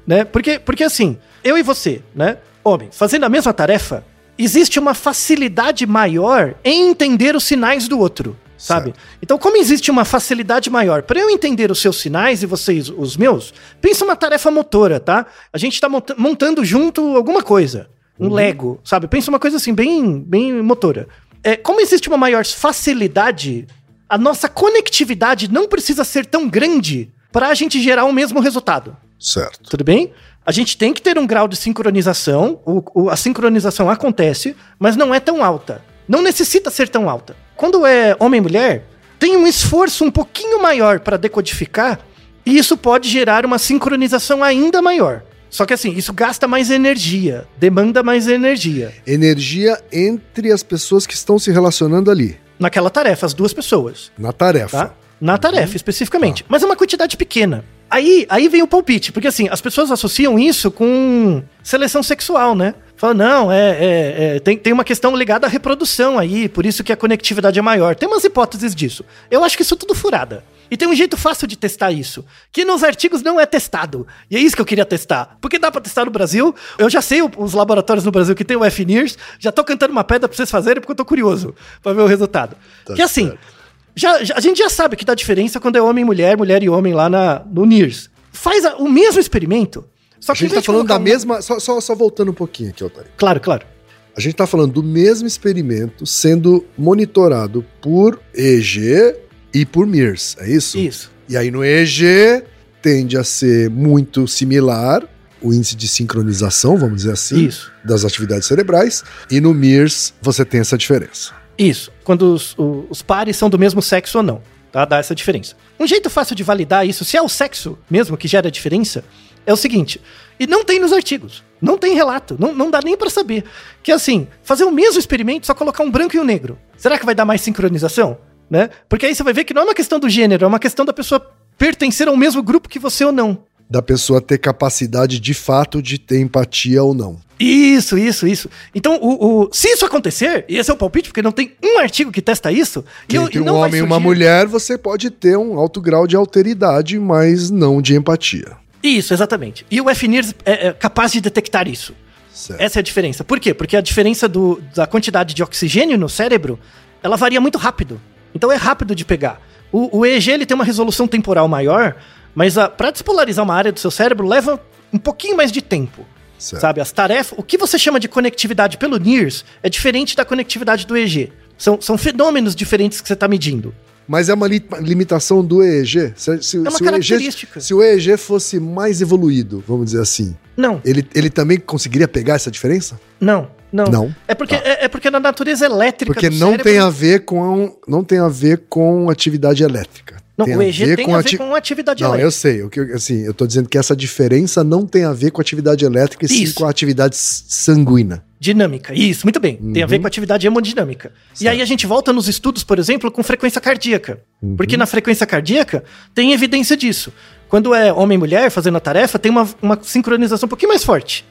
Né? Porque, porque assim, eu e você, né, homem, fazendo a mesma tarefa, existe uma facilidade maior em entender os sinais do outro, sabe? Certo. Então, como existe uma facilidade maior para eu entender os seus sinais e vocês os meus, pensa uma tarefa motora, tá? A gente tá monta- montando junto alguma coisa, um Lego, sabe? Pensa uma coisa assim, bem, bem motora. É, como existe uma maior facilidade, a nossa conectividade não precisa ser tão grande para a gente gerar o mesmo resultado. Certo. Tudo bem? A gente tem que ter um grau de sincronização. O, o- a sincronização acontece, mas não é tão alta. Não necessita ser tão alta. Quando é homem e mulher, tem um esforço um pouquinho maior para decodificar, e isso pode gerar uma sincronização ainda maior. Só que assim, isso gasta mais energia, demanda mais energia. Energia entre as pessoas que estão se relacionando ali, Naquela tarefa, as duas pessoas. na tarefa. tá? Na tarefa, especificamente. Mas é uma quantidade pequena. Aí, aí vem o palpite, porque assim, as pessoas associam isso com seleção sexual, né? Falam, não, é, é- é, tem, tem uma questão ligada à reprodução aí, por isso que a conectividade é maior. Tem umas hipóteses disso. Eu acho que isso é tudo furada. E tem um jeito fácil de testar isso, que nos artigos não é testado. E é isso que eu queria testar. Porque dá pra testar no Brasil. Eu já sei os laboratórios no Brasil que tem o FNIRS, já tô cantando uma pedra pra vocês fazerem porque eu tô curioso pra ver o resultado. Tá que assim, certo. Já, já- a gente já sabe que dá diferença quando é homem e mulher, mulher e homem lá na, no NIRS. Faz a- o mesmo experimento. Só A que em gente tá falando da um- mesma. Só, só, só voltando um pouquinho aqui, Otário. Claro, claro. A gente tá falando do mesmo experimento sendo monitorado por EG e por MIRS, é isso? Isso. E aí no EG tende a ser muito similar o índice de sincronização, vamos dizer assim, Isso. das atividades cerebrais, e no MIRS você tem essa diferença. Isso. Quando os, os pares são do mesmo sexo ou não. Tá? Dá essa diferença. Um jeito fácil de validar isso, se é o sexo mesmo que gera a diferença, é o seguinte. E não tem nos artigos. Não tem relato. Não, não dá nem pra saber. Que é assim, fazer o mesmo experimento, só colocar um branco e um negro. Será que vai dar mais sincronização? Né? Porque aí você vai ver que não é uma questão do gênero, é uma questão da pessoa pertencer ao mesmo grupo que você ou não. Da pessoa ter capacidade de fato de ter empatia ou não. Isso, isso, isso. Então, o, o- se isso acontecer, e esse é o palpite, porque não tem um artigo que testa isso, Que eu- entre um homem e uma mulher você pode ter um alto grau de alteridade, mas não de empatia. Isso, exatamente. E o FNIRS é, é capaz de detectar isso. Certo. Essa é a diferença. Por quê? Porque a diferença do- da quantidade de oxigênio no cérebro, ela varia muito rápido. Então é rápido de pegar. O, o EEG ele tem uma resolução temporal maior, mas para despolarizar uma área do seu cérebro leva um pouquinho mais de tempo. Certo. Sabe? As tarefas. O que você chama de conectividade pelo NIRS é diferente da conectividade do EEG. São, são fenômenos diferentes que você está medindo. Mas é uma li- limitação do EEG. Se, se- É uma se o EEG, característica. se o EEG fosse mais evoluído, vamos dizer assim, Não, ele, ele também conseguiria pegar essa diferença? não, não. Não. É porque, Tá. é, é porque na natureza elétrica Porque não cérebro- tem a ver com não tem a ver com atividade elétrica. Não, Tem o a EG tem com a ati- ver com atividade Não, elétrica. eu sei. O que, eu- assim, eu tô dizendo que essa diferença não tem a ver com atividade elétrica, e sim Isso. com a atividade sanguínea. Dinâmica, isso, muito bem. Tem a ver Uhum. com atividade hemodinâmica. E Certo. aí a gente volta nos estudos, por exemplo, com frequência cardíaca. Uhum. Porque na frequência cardíaca tem evidência disso. Quando é homem e mulher fazendo a tarefa, tem uma, uma sincronização um pouquinho mais forte.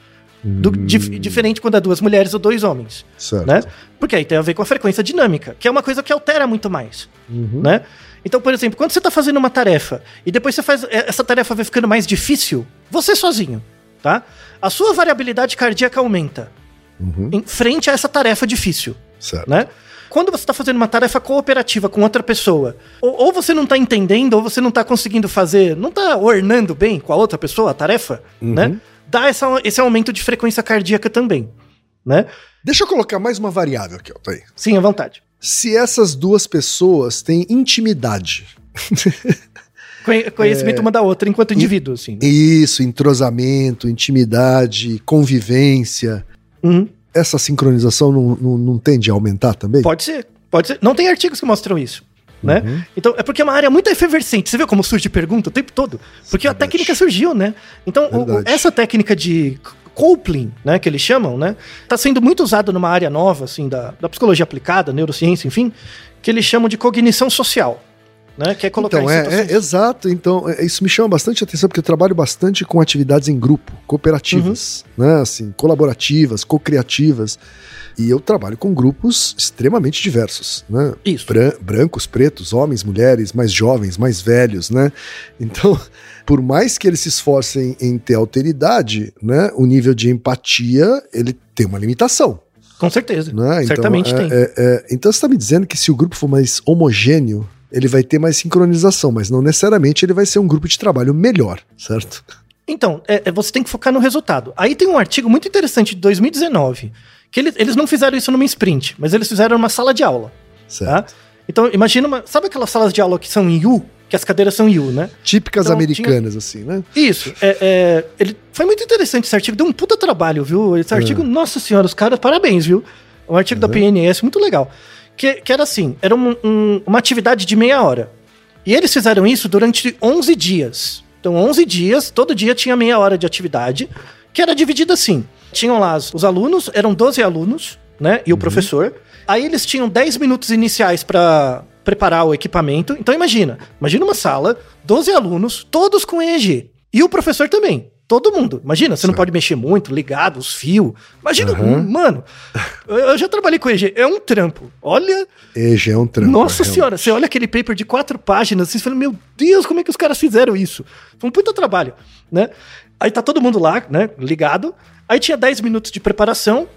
Do- Hum. dif- diferente quando é duas mulheres ou dois homens. Certo. Né? Porque aí tem a ver com a frequência dinâmica, que é uma coisa que altera muito mais. Uhum. Né? Então, por exemplo, quando você está fazendo uma tarefa e depois você faz. é, Essa tarefa vai ficando mais difícil, você sozinho, tá? A sua variabilidade cardíaca aumenta Uhum. em frente a essa tarefa difícil, Certo. né? Quando você está fazendo uma tarefa cooperativa com outra pessoa, ou, ou você não está entendendo, ou você não está conseguindo fazer, não está ornando bem com a outra pessoa a tarefa, Uhum. né? Dá essa, esse aumento de frequência cardíaca também, né? Deixa eu colocar mais uma variável aqui, ó. Tá aí. Sim, à vontade. Se essas duas pessoas têm intimidade, Conhe- Conhecimento É. uma da outra enquanto indivíduo, assim. né? isso, entrosamento, intimidade, convivência, Uhum. essa sincronização não, não, não tende a aumentar também? Pode ser, pode ser. Não tem artigos que mostram isso. Né? Uhum. Então, é porque é uma área muito efervescente. Você viu como surge pergunta o tempo todo? Porque a Verdade. técnica surgiu, né? Então, o- essa técnica de coupling, né, que eles chamam, né, tá sendo muito usada numa área nova, assim, da, da psicologia aplicada, neurociência, enfim, que eles chamam de cognição social, né, que é colocar Então, em é, é, exato. Então, é, isso me chama bastante atenção, porque eu trabalho bastante com atividades em grupo, cooperativas, Uhum. né? Assim, colaborativas, co-criativas. E eu trabalho com grupos extremamente diversos, né? Isso. Bran- brancos, pretos, homens, mulheres, mais jovens, mais velhos, né? Então, por mais que eles se esforcem em ter alteridade, né? O nível de empatia, ele tem uma limitação. Com certeza. Né? Certamente então, tem. é- é- é- então você está me dizendo que se o grupo for mais homogêneo, ele vai ter mais sincronização, mas não necessariamente ele vai ser um grupo de trabalho melhor, certo? Então, é- é, você tem que focar no resultado. Aí tem um artigo muito interessante de 2019, que eles, eles não fizeram isso numa sprint, mas eles fizeram numa sala de aula. Certo. Tá? Então, imagina uma. Sabe aquelas salas de aula que são em U? Que as cadeiras são em U, né? Típicas Então, americanas, assim, né? Isso. É, é, ele, foi muito interessante esse artigo. Deu um puta trabalho, viu? Esse artigo, nossa senhora, os caras, parabéns, viu? Um artigo da PNS, muito legal. Que, que era assim: era um- um- uma atividade de meia hora. E eles fizeram isso durante 11 dias. Então, 11 dias, todo dia tinha meia hora de atividade, que era dividida assim. Tinham lá os, os alunos, eram 12 alunos, né? E o professor. Aí eles tinham 10 minutos iniciais para preparar o equipamento. Então imagina, imagina uma sala, 12 alunos, todos com EEG. E o professor também. Todo mundo. Imagina, você não Certo. pode mexer muito, ligado, os fios. Imagina, Aham. mano, eu, já trabalhei com EEG, é um trampo. Olha, E já é um trampo. nossa é, senhora, você olha aquele paper de quatro páginas, assim, você fala, meu Deus, como é que os caras fizeram isso? Foi um puta trabalho, né? Aí tá todo mundo lá, né, ligado. Aí tinha 10 minutos de preparação.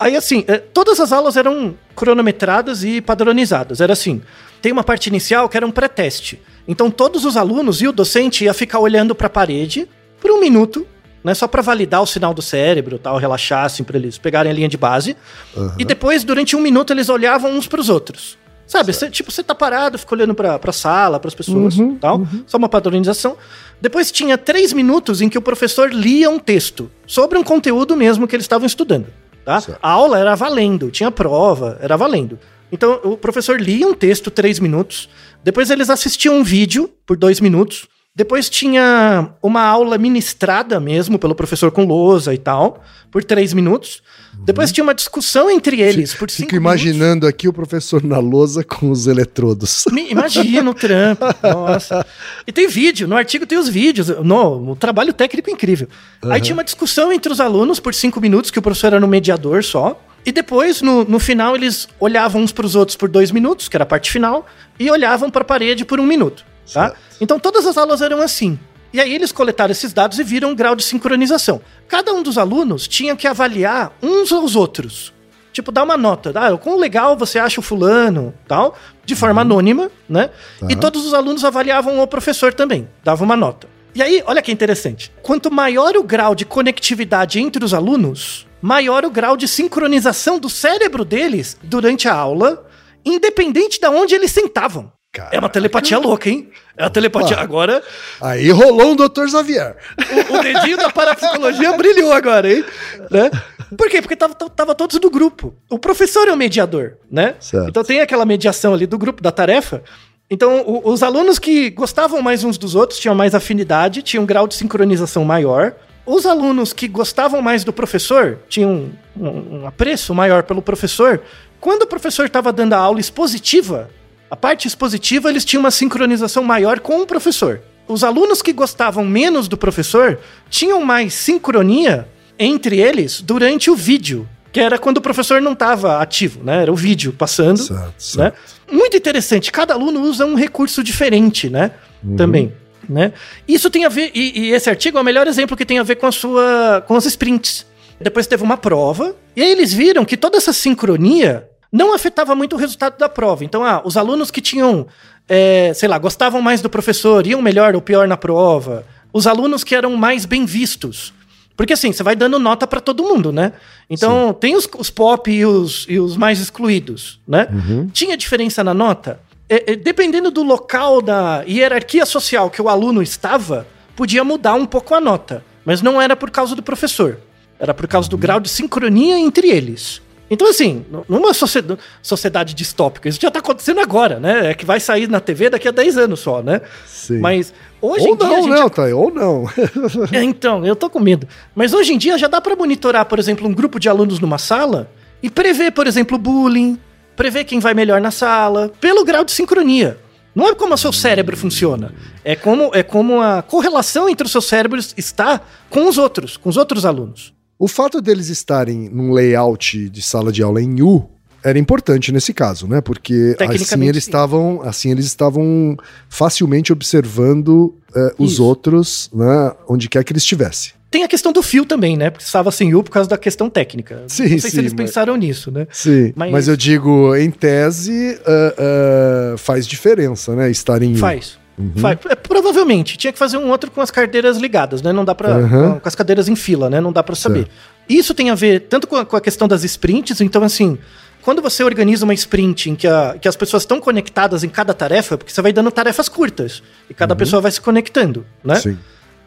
Aí, assim, eh, todas as aulas eram cronometradas e padronizadas. Era assim, tem uma parte inicial que era um pré-teste. Então todos os alunos e o docente ia ficar olhando pra parede por um minuto, né, só pra validar o sinal do cérebro, tal, relaxar, assim, pra eles pegarem a linha de base. Aham. E depois, durante um minuto, eles olhavam uns pros outros. Sabe, cê, tipo, você tá parado, fica olhando pra, pra sala, pras pessoas, Uhum, tal. Só uma padronização. Depois tinha três minutos em que o professor lia um texto sobre um conteúdo mesmo que eles estavam estudando, tá? Certo. A aula era valendo, tinha prova, era valendo. Então, o professor lia um texto, três minutos. Depois eles assistiam um vídeo por dois minutos. Depois tinha uma aula ministrada mesmo pelo professor com lousa e tal, por três minutos. Depois tinha uma discussão entre eles por cinco Uhum. Fico imaginando aqui o professor na lousa com os eletrodos. Mi- Imagina o trampo. Nossa. E tem vídeo, no artigo tem os vídeos. No, um trabalho técnico incrível. Aí tinha uma discussão entre os alunos por cinco minutos, que o professor era um mediador só. E depois, no, no final, eles olhavam uns para os outros por dois minutos, que era a parte final, e olhavam para a parede por um minuto. Tá? Então todas as aulas eram assim. E aí eles coletaram esses dados e viram um grau de sincronização. Cada um dos alunos tinha que avaliar uns aos outros. Tipo, dar uma nota. Ah, o quão legal você acha o fulano, tal, de forma anônima, né? Tá. E todos os alunos avaliavam o professor também, dava uma nota. E aí, olha que interessante. Quanto maior o grau de conectividade entre os alunos, maior o grau de sincronização do cérebro deles durante a aula, independente de onde eles sentavam. Caraca. É uma telepatia louca, hein? É uma telepatia. Opa. Agora, Aí rolou um Dr. Xavier. o, o dedinho da parapsicologia brilhou agora, hein? Né? Por quê? Porque tava, tava todos do grupo. O professor é o mediador, né? Certo. Então tem aquela mediação ali do grupo, da tarefa. Então, o- os alunos que gostavam mais uns dos outros tinham mais afinidade, tinham um grau de sincronização maior. Os alunos que gostavam mais do professor tinham um, um apreço maior pelo professor. Quando o professor estava dando a aula expositiva, a parte expositiva, eles tinham uma sincronização maior com o professor. Os alunos que gostavam menos do professor tinham mais sincronia entre eles durante o vídeo, que era quando o professor não estava ativo, né? Era o vídeo passando Certo, né? certo. Muito interessante. Cada aluno usa um recurso diferente, né? Também. Né? Isso tem a ver. E, e esse artigo é o melhor exemplo que tem a ver com a sua. com os sprints. Depois teve uma prova, e aí eles viram que toda essa sincronia não afetava muito o resultado da prova. Então, ah, os alunos que tinham, é, sei lá, gostavam mais do professor, iam melhor ou pior na prova. Os alunos que eram mais bem vistos. Porque assim, você vai dando nota pra todo mundo, né? Então, tem os, os pop e os, e os mais excluídos, né? Tinha diferença na nota? É, é, dependendo do local da hierarquia social que o aluno estava, podia mudar um pouco a nota. Mas não era por causa do professor. Era por causa do grau de sincronia entre eles. Então, assim, numa sociedade, distópica, isso já tá acontecendo agora, né? É que vai sair na TV daqui a 10 anos só, né? Sim. Mas hoje ou em dia a não, gente né, Altair? Ou não. é, então, eu tô com medo. Mas hoje em dia já dá pra monitorar, por exemplo, um grupo de alunos numa sala e prever, por exemplo, bullying, prever quem vai melhor na sala, pelo grau de sincronia. Não é como o seu cérebro funciona. É como, é como a correlação entre os seus cérebros está com os outros, com os outros alunos. O fato deles estarem num layout de sala de aula em U era importante nesse caso, né? Porque assim eles sim. estavam, assim eles estavam facilmente observando eh, os outros, né? Onde quer que eles estivessem. Tem a questão do fio também, né? Porque estava sem U por causa da questão técnica. Sim, Não sei sim, se eles mas- pensaram nisso, né? Sim, mas, Mas- eu digo, em tese, ah, ah, faz diferença, né? Estar em U. Faz. Uhum. Faz. É, provavelmente. Tinha que fazer um outro com as cadeiras ligadas, né? Não dá pra. Uhum. Com, as cadeiras em fila, né? Não dá pra saber. Isso tem a ver tanto com a, com a questão das sprints, então assim. Quando você organiza uma sprint em que, a- que as pessoas estão conectadas em cada tarefa, porque você vai dando tarefas curtas e cada pessoa vai se conectando, né? Uhum. Sim.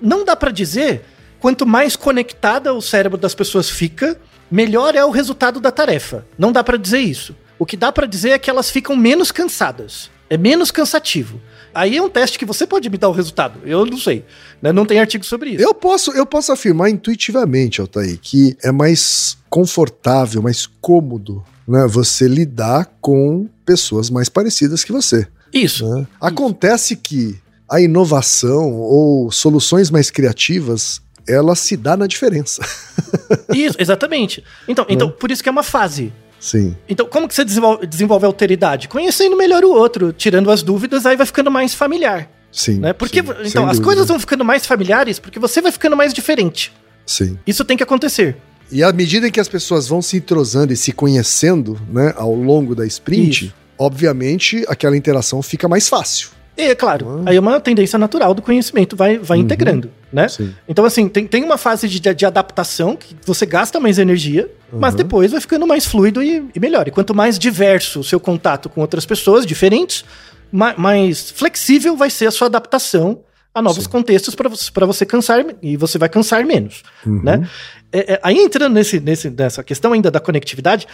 Não dá pra dizer quanto mais conectada o cérebro das pessoas fica, melhor é o resultado da tarefa. Não dá pra dizer isso. O que dá pra dizer é que elas ficam menos cansadas. É menos cansativo. Aí é um teste que você pode me dar o resultado. Eu não sei. né? Não tem artigo sobre isso. Eu posso, eu posso afirmar intuitivamente, Altair, que é mais confortável, mais cômodo, né? Você lidar com pessoas mais parecidas que você. Isso. né? Acontece que a inovação ou soluções mais criativas, ela se dá na diferença. Isso, exatamente. Então, então por isso que é uma fase. Sim. Então, como que você desenvolve, desenvolve a alteridade? Conhecendo melhor o outro, tirando as dúvidas, aí vai ficando mais familiar. Sim. Né? Porque, sim, então, as dúvida. coisas vão ficando mais familiares porque você vai ficando mais diferente. Sim. Isso tem que acontecer. E à medida que as pessoas vão se entrosando e se conhecendo, né, ao longo da sprint, Isso. obviamente aquela interação fica mais fácil. É claro, aí é uma tendência natural do conhecimento, vai, vai integrando, né? Uhum. Sim. Então, assim, tem, tem uma fase de, de adaptação que você gasta mais energia, mas Uhum. depois vai ficando mais fluido e, e melhor. E quanto mais diverso o seu contato com outras pessoas diferentes, ma- mais flexível vai ser a sua adaptação a novos Sim. contextos para você, pra você cansar e você vai cansar menos, Uhum. né? É, é, aí entrando nesse, nesse, nessa questão ainda da conectividade,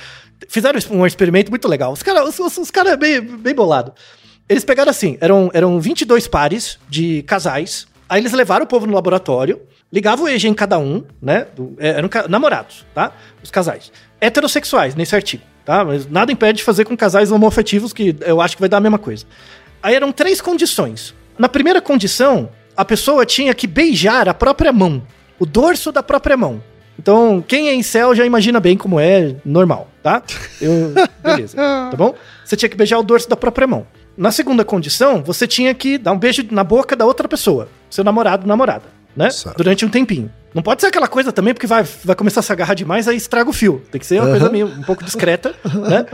fizeram um experimento muito legal. Os caras os, os, os cara bem, bem bolado. Eles pegaram assim, eram, eram 22 pares de casais, aí eles levaram o povo no laboratório, ligavam o EG em cada um, né? do- é, eram namorados, tá? Os casais. Heterossexuais, nesse artigo, tá? Mas nada impede de fazer com casais homoafetivos, que eu acho que vai dar a mesma coisa. Aí eram três condições. Na primeira condição, a pessoa tinha que beijar a própria mão, o dorso da própria mão. Então, quem é em céu já imagina bem como é normal, tá? Eu, beleza, tá bom? Você tinha que beijar o dorso da própria mão. Na segunda condição, você tinha que dar um beijo na boca da outra pessoa, seu namorado, namorada, né? Certo. Durante um tempinho. Não pode ser aquela coisa também, porque vai, vai começar a se agarrar demais, aí estraga o fio. Tem que ser uma coisa meio um pouco discreta, né?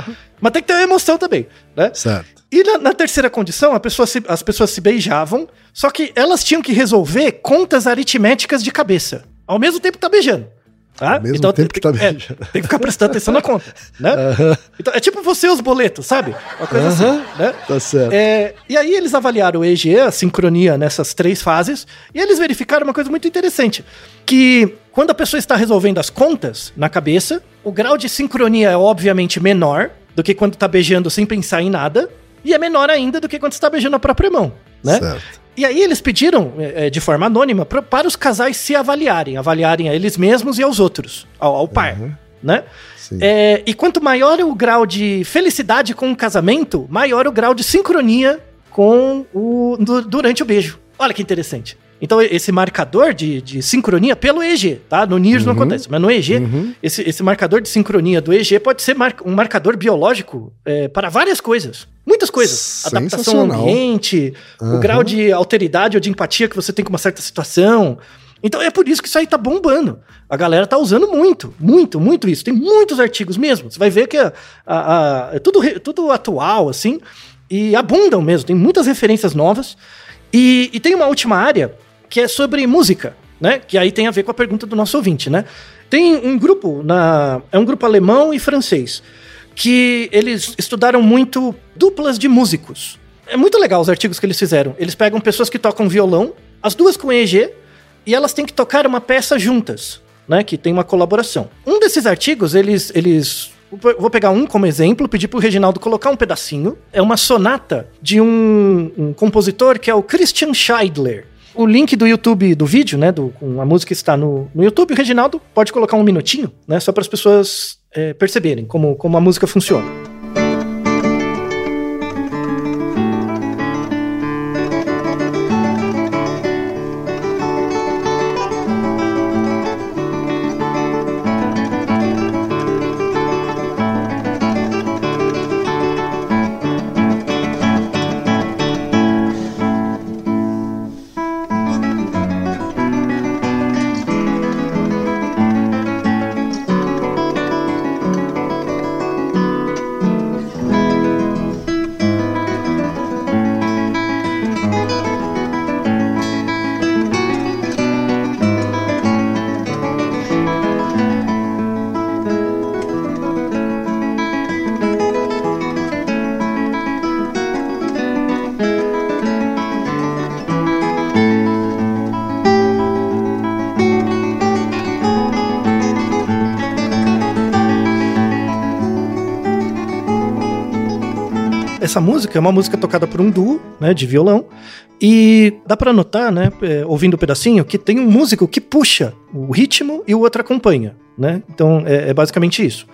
Mas tem que ter uma emoção também, né? Certo. E na, na terceira condição, pessoa se- as pessoas se beijavam, só que elas tinham que resolver contas aritméticas de cabeça. Ao mesmo tempo que tá beijando. Tá? Ao mesmo tem- tempo que tá é, tem que ficar prestando atenção na conta. Né? Então, é tipo você e os boletos, sabe? Uma coisa assim. Né? Tá certo. É, e aí eles avaliaram o EEG, a sincronia nessas três fases, e eles verificaram uma coisa muito interessante, que quando a pessoa está resolvendo as contas na cabeça, o grau de sincronia é obviamente menor do que quando está beijando sem pensar em nada, e é menor ainda do que quando está beijando a própria mão, né? Certo. E aí eles pediram, é, é, de forma anônima, pra- para os casais se avaliarem, avaliarem a eles mesmos e aos outros, ao, ao par, Uhum. né? É, e quanto maior o grau de felicidade com o casamento, maior o grau de sincronia com o du- durante o beijo. Olha que interessante. Então, esse marcador de, de sincronia pelo EG, tá? No NIRS não acontece, mas no EG, Uhum. esse, esse marcador de sincronia do EG pode ser mar- um marcador biológico é, para várias coisas. Muitas coisas. Adaptação ao ambiente, o Aham. grau de alteridade ou de empatia que você tem com uma certa situação. Então é por isso que isso aí tá bombando. A galera tá usando muito, muito, muito isso. Tem muitos artigos mesmo. Você vai ver que a- a- a- é tudo, tudo atual, assim, e abundam mesmo. Tem muitas referências novas. E, e tem uma última área que é sobre música, né? Que aí tem a ver com a pergunta do nosso ouvinte, né? Tem um grupo na é um grupo alemão e francês que eles estudaram muito duplas de músicos. É muito legal os artigos que eles fizeram. Eles pegam pessoas que tocam violão, as duas com EG, e elas têm que tocar uma peça juntas, né? Que tem uma colaboração. Um desses artigos, eles, eles Vou pegar um como exemplo, pedir pro Reginaldo colocar um pedacinho. É uma sonata de um, um compositor que é o Christian Scheidler. O link do YouTube do vídeo, né? Do, com a música está no, no YouTube. O Reginaldo pode colocar um minutinho, né? Só para as pessoas é, perceberem como, como a música funciona. Essa música é uma música tocada por um duo, né, de violão, e dá pra notar, né, é, ouvindo o pedacinho, que tem um músico que puxa o ritmo e o outro acompanha, né? Então é, é basicamente isso.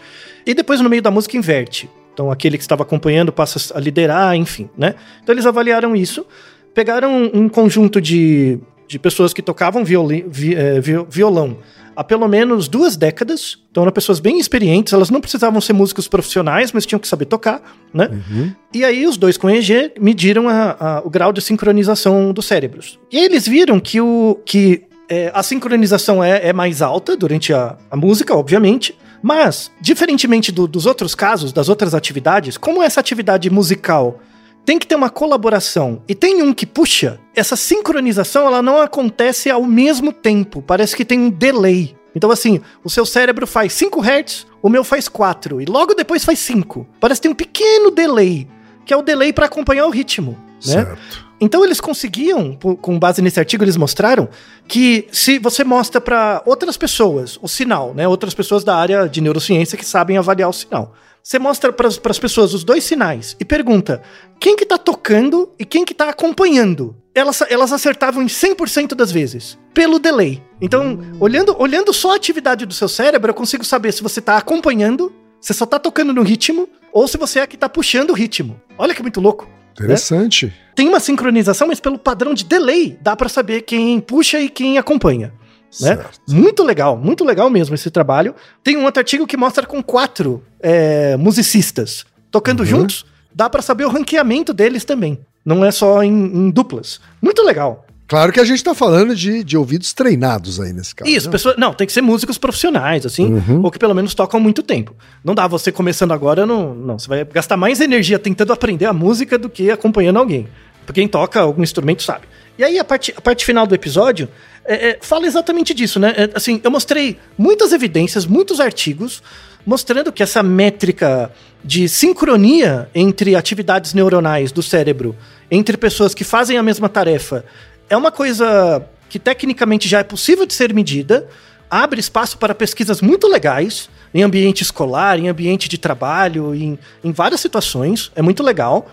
E depois no meio da música inverte. Então aquele que estava acompanhando passa a liderar, enfim, né? Então eles avaliaram isso, pegaram um conjunto de, de pessoas que tocavam violi, vi, é, vi, violão há pelo menos duas décadas. Então eram pessoas bem experientes, elas não precisavam ser músicos profissionais, mas tinham que saber tocar, né? Uhum. E aí os dois com EG mediram a- a- o grau de sincronização dos cérebros. E aí eles viram que, o, que é, a sincronização é, é mais alta durante a, a música, obviamente, mas, diferentemente do- dos outros casos, das outras atividades, como essa atividade musical tem que ter uma colaboração e tem um que puxa, essa sincronização ela não acontece ao mesmo tempo. Parece que tem um delay. Então, assim, o seu cérebro faz 5 Hz, o meu faz 4, e logo depois faz 5. Parece que tem um pequeno delay, que é o delay para acompanhar o ritmo. Né? Certo. Então eles conseguiam, com base nesse artigo, eles mostraram que se você mostra para outras pessoas o sinal, né, outras pessoas da área de neurociência que sabem avaliar o sinal, você mostra para as pessoas os dois sinais e pergunta quem que tá tocando e quem que tá acompanhando. Elas, elas acertavam em 100% das vezes, pelo delay. Então, olhando, olhando só a atividade do seu cérebro, eu consigo saber se você tá acompanhando, se só tá tocando no ritmo, ou se você é que tá puxando o ritmo. Olha que muito louco. Interessante. Tem uma sincronização, mas pelo padrão de delay dá pra saber quem puxa e quem acompanha. Né? Muito legal, muito legal mesmo esse trabalho. Tem um outro artigo que mostra com quatro é, musicistas tocando Uhum. juntos. Dá pra saber o ranqueamento deles também. Não é só em, em duplas. Muito legal. Claro que a gente tá falando de, de ouvidos treinados aí nesse caso. Isso, né? pessoa, não, tem que ser músicos profissionais, assim, Uhum. ou que pelo menos tocam muito tempo. Não dá você começando agora, não, não. Você vai gastar mais energia tentando aprender a música do que acompanhando alguém. Porque quem toca algum instrumento sabe. E aí, a parte, a parte final do episódio é, é, fala exatamente disso, né? É, assim, eu mostrei muitas evidências, muitos artigos, mostrando que essa métrica de sincronia entre atividades neuronais do cérebro, entre pessoas que fazem a mesma tarefa, é uma coisa que tecnicamente já é possível de ser medida, abre espaço para pesquisas muito legais em ambiente escolar, em ambiente de trabalho, em, em várias situações, é muito legal.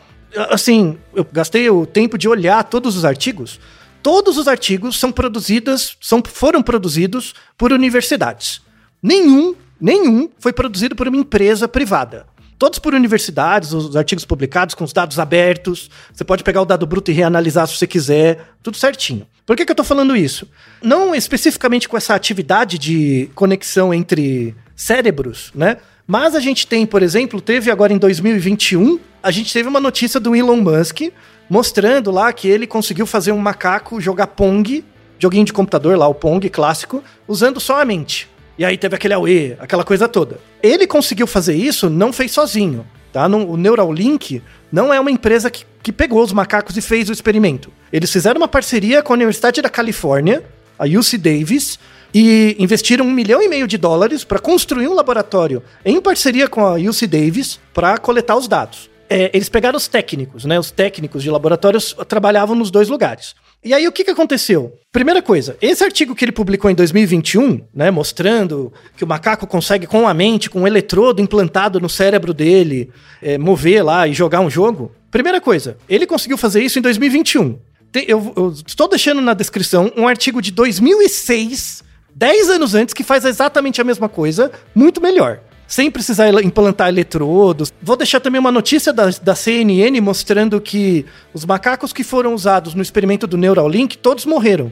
assim, eu gastei o tempo de olhar todos os artigos. Todos os artigos são produzidos, são, foram produzidos por universidades. Nenhum, nenhum foi produzido por uma empresa privada. Todos por universidades, os artigos publicados com os dados abertos. Você pode pegar o dado bruto e reanalisar se você quiser, tudo certinho. Por que, que eu estou falando isso? Não especificamente com essa atividade de conexão entre cérebros, né? Mas a gente tem, por exemplo, teve agora em 2021, a gente teve uma notícia do Elon Musk mostrando lá que ele conseguiu fazer um macaco jogar Pong, joguinho de computador lá, o Pong clássico, usando só a mente. E aí teve aquele AUE, aquela coisa toda. Ele conseguiu fazer isso, não fez sozinho. Tá? No, o Neuralink não é uma empresa que, que pegou os macacos e fez o experimento. Eles fizeram uma parceria com a Universidade da Califórnia, a UC Davis, e investiram um milhão e meio de dólares para construir um laboratório em parceria com a UC Davis para coletar os dados. É, eles pegaram os técnicos, né? Os técnicos de laboratórios trabalhavam nos dois lugares. E aí o que, que aconteceu? Primeira coisa, esse artigo que ele publicou em 2021, né, mostrando que o macaco consegue com a mente, com um eletrodo implantado no cérebro dele, é, mover lá e jogar um jogo. Primeira coisa, ele conseguiu fazer isso em 2021. Eu, eu estou deixando na descrição um artigo de 2006, 10 anos antes, que faz exatamente a mesma coisa, muito melhor sem precisar implantar eletrodos. Vou deixar também uma notícia da, da CNN mostrando que os macacos que foram usados no experimento do Neuralink, todos morreram.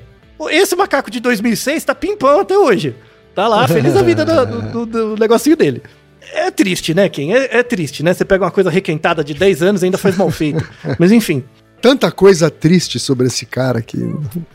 Esse macaco de 2006 tá pimpão até hoje. Tá lá, feliz da vida do, do, do, negocinho dele. É triste, né, Ken? É, é, triste, né? Você pega uma coisa requentada de 10 anos e ainda faz mal feito. Mas enfim, tanta coisa triste sobre esse cara que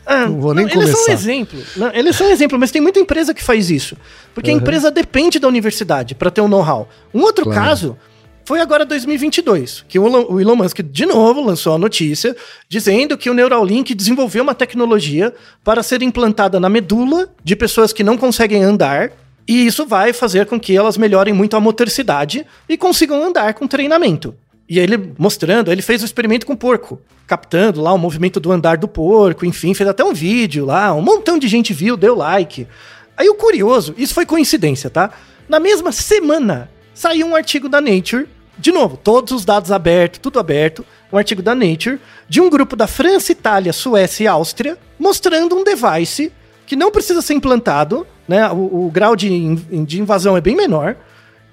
ah, não vou nem não, começar. Ele é só um exemplo. Não, ele é só um exemplo, mas tem muita empresa que faz isso. Porque uhum. a empresa depende da universidade para ter um know-how. Um outro claro. caso foi agora 2022, que o Elon Musk de novo lançou a notícia dizendo que o Neuralink desenvolveu uma tecnologia para ser implantada na medula de pessoas que não conseguem andar, e isso vai fazer com que elas melhorem muito a motricidade e consigam andar com treinamento. E ele mostrando, ele fez o experimento com porco, captando lá o movimento do andar do porco, enfim, fez até um vídeo lá, um montão de gente viu, deu like. Aí o curioso, isso foi coincidência, tá? Na mesma semana saiu um artigo da Nature, de novo, todos os dados abertos, tudo aberto, um artigo da Nature, de um grupo da França, Itália, Suécia e Áustria, mostrando um device que não precisa ser implantado, né? O, o grau de, de invasão é bem menor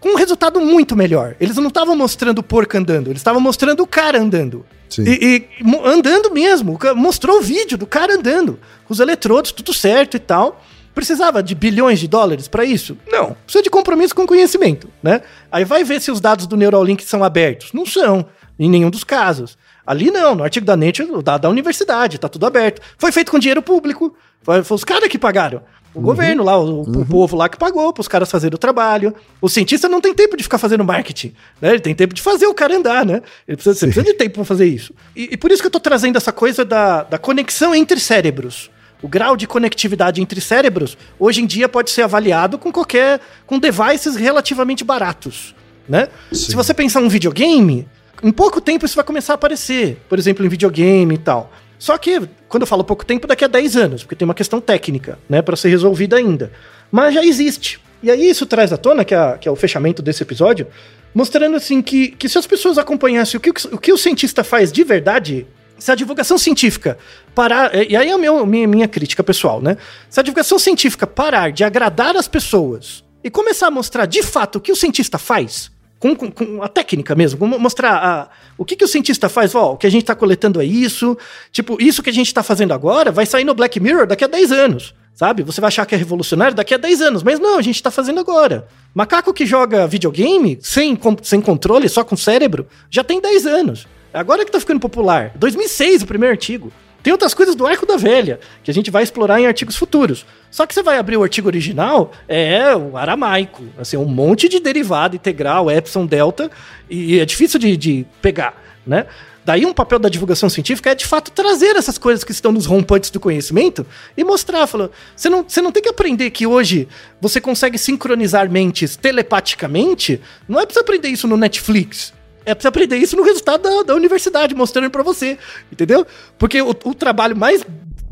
com um resultado muito melhor. Eles não estavam mostrando o porco andando, eles estavam mostrando o cara andando. E, e, andando mesmo. Mostrou o vídeo do cara andando, com os eletrodos, tudo certo e tal. Precisava de bilhões de dólares para isso? Não. Precisa de compromisso com conhecimento, né? Aí vai ver se os dados do Neuralink são abertos. Não são, em nenhum dos casos. Ali não, no artigo da Nature, o dado da universidade, tá tudo aberto. Foi feito com dinheiro público. Foi, foi os caras que pagaram. O uhum. governo lá, o, uhum. o, povo lá que pagou para os caras fazerem o trabalho. O cientista não tem tempo de ficar fazendo marketing, né? Ele tem tempo de fazer o cara andar, né? Ele precisa, você precisa de tempo para fazer isso. E, e, por isso que eu estou trazendo essa coisa da, da conexão entre cérebros. O grau de conectividade entre cérebros, hoje em dia, pode ser avaliado com qualquer. com devices relativamente baratos. Né? Se você pensar um videogame, em pouco tempo isso vai começar a aparecer. Por exemplo, em videogame e tal. Só que, quando eu falo pouco tempo, daqui a 10 anos, porque tem uma questão técnica, né, para ser resolvida ainda. Mas já existe. E aí isso traz à tona, que é, que é o fechamento desse episódio, mostrando assim que, que se as pessoas acompanhassem o que, o que o cientista faz de verdade, se a divulgação científica parar. E aí é a minha, minha crítica pessoal, né? Se a divulgação científica parar de agradar as pessoas e começar a mostrar de fato o que o cientista faz, com, com, a técnica mesmo, mostrar a, o que, que o cientista faz. Ó, o que a gente está coletando é isso. Tipo, isso que a gente está fazendo agora vai sair no Black Mirror daqui a 10 anos. Sabe? Você vai achar que é revolucionário daqui a 10 anos, mas não, a gente está fazendo agora. Macaco que joga videogame sem, sem controle, só com cérebro, já tem 10 anos. Agora que está ficando popular. 2006, o primeiro artigo. Tem outras coisas do Arco da Velha, que a gente vai explorar em artigos futuros. Só que você vai abrir o artigo original, é o aramaico. Assim, um monte de derivado integral, epsilon, delta, e é difícil de, de pegar, né? Daí um papel da divulgação científica é de fato trazer essas coisas que estão nos rompantes do conhecimento e mostrar, falando, você não, você não tem que aprender que hoje você consegue sincronizar mentes telepaticamente, não é você aprender isso no Netflix. É pra você aprender isso no resultado da, da universidade, mostrando para você. Entendeu? Porque o, o trabalho mais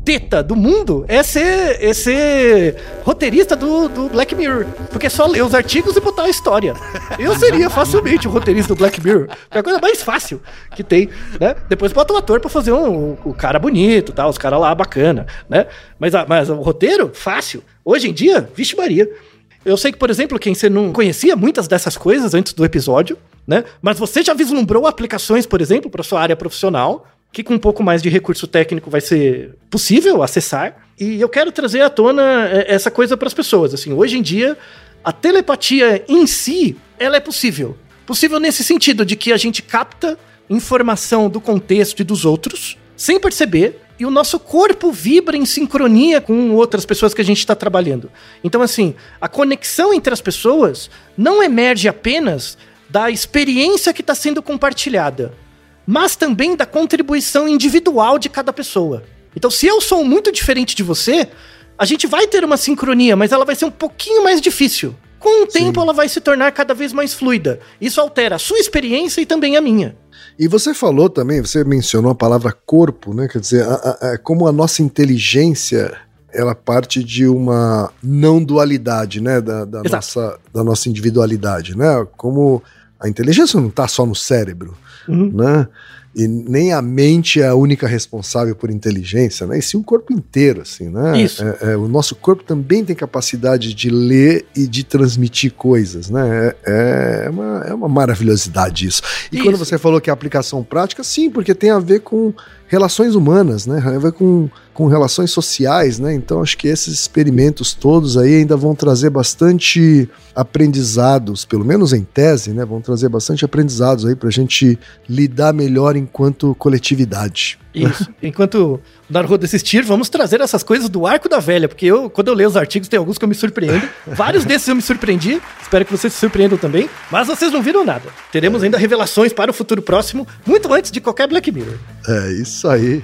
teta do mundo é ser, é ser roteirista do, do Black Mirror. Porque é só ler os artigos e botar a história. Eu seria facilmente o roteirista do Black Mirror. É a coisa mais fácil que tem, né? Depois bota o ator pra fazer um, o cara bonito, tá? os caras lá bacana, né? Mas, mas o roteiro, fácil. Hoje em dia, vixe Maria. Eu sei que, por exemplo, quem você não conhecia muitas dessas coisas antes do episódio, né? Mas você já vislumbrou aplicações, por exemplo, para sua área profissional, que com um pouco mais de recurso técnico vai ser possível acessar. E eu quero trazer à tona é, essa coisa para as pessoas. Assim, hoje em dia, a telepatia em si, ela é possível. Possível nesse sentido de que a gente capta informação do contexto e dos outros, sem perceber, e o nosso corpo vibra em sincronia com outras pessoas que a gente está trabalhando. Então, assim, a conexão entre as pessoas não emerge apenas da experiência que está sendo compartilhada, mas também da contribuição individual de cada pessoa. Então, se eu sou muito diferente de você, a gente vai ter uma sincronia, mas ela vai ser um pouquinho mais difícil. Com o tempo, Sim. ela vai se tornar cada vez mais fluida. Isso altera a sua experiência e também a minha. E você falou também, você mencionou a palavra corpo, né? Quer dizer, a, a, como a nossa inteligência ela parte de uma não dualidade, né? Da, da nossa, da nossa individualidade, né? Como a inteligência não está só no cérebro, uhum. né? E nem a mente é a única responsável por inteligência, né? E sim o corpo inteiro, assim, né? Isso. É, é, o nosso corpo também tem capacidade de ler e de transmitir coisas, né? É, é uma, é uma maravilhosidade isso. E isso. quando você falou que é aplicação prática, sim, porque tem a ver com relações humanas, né? Tem a ver com com relações sociais, né? Então acho que esses experimentos todos aí ainda vão trazer bastante aprendizados, pelo menos em tese, né? Vão trazer bastante aprendizados aí para a gente lidar melhor enquanto coletividade. Isso. Enquanto o Naruhodo assistir, vamos trazer essas coisas do arco da velha, porque eu, quando eu leio os artigos, tem alguns que eu me surpreendo. Vários desses eu me surpreendi. Espero que vocês se surpreendam também. Mas vocês não viram nada. Teremos ainda revelações para o futuro próximo, muito antes de qualquer Black Mirror. É isso aí.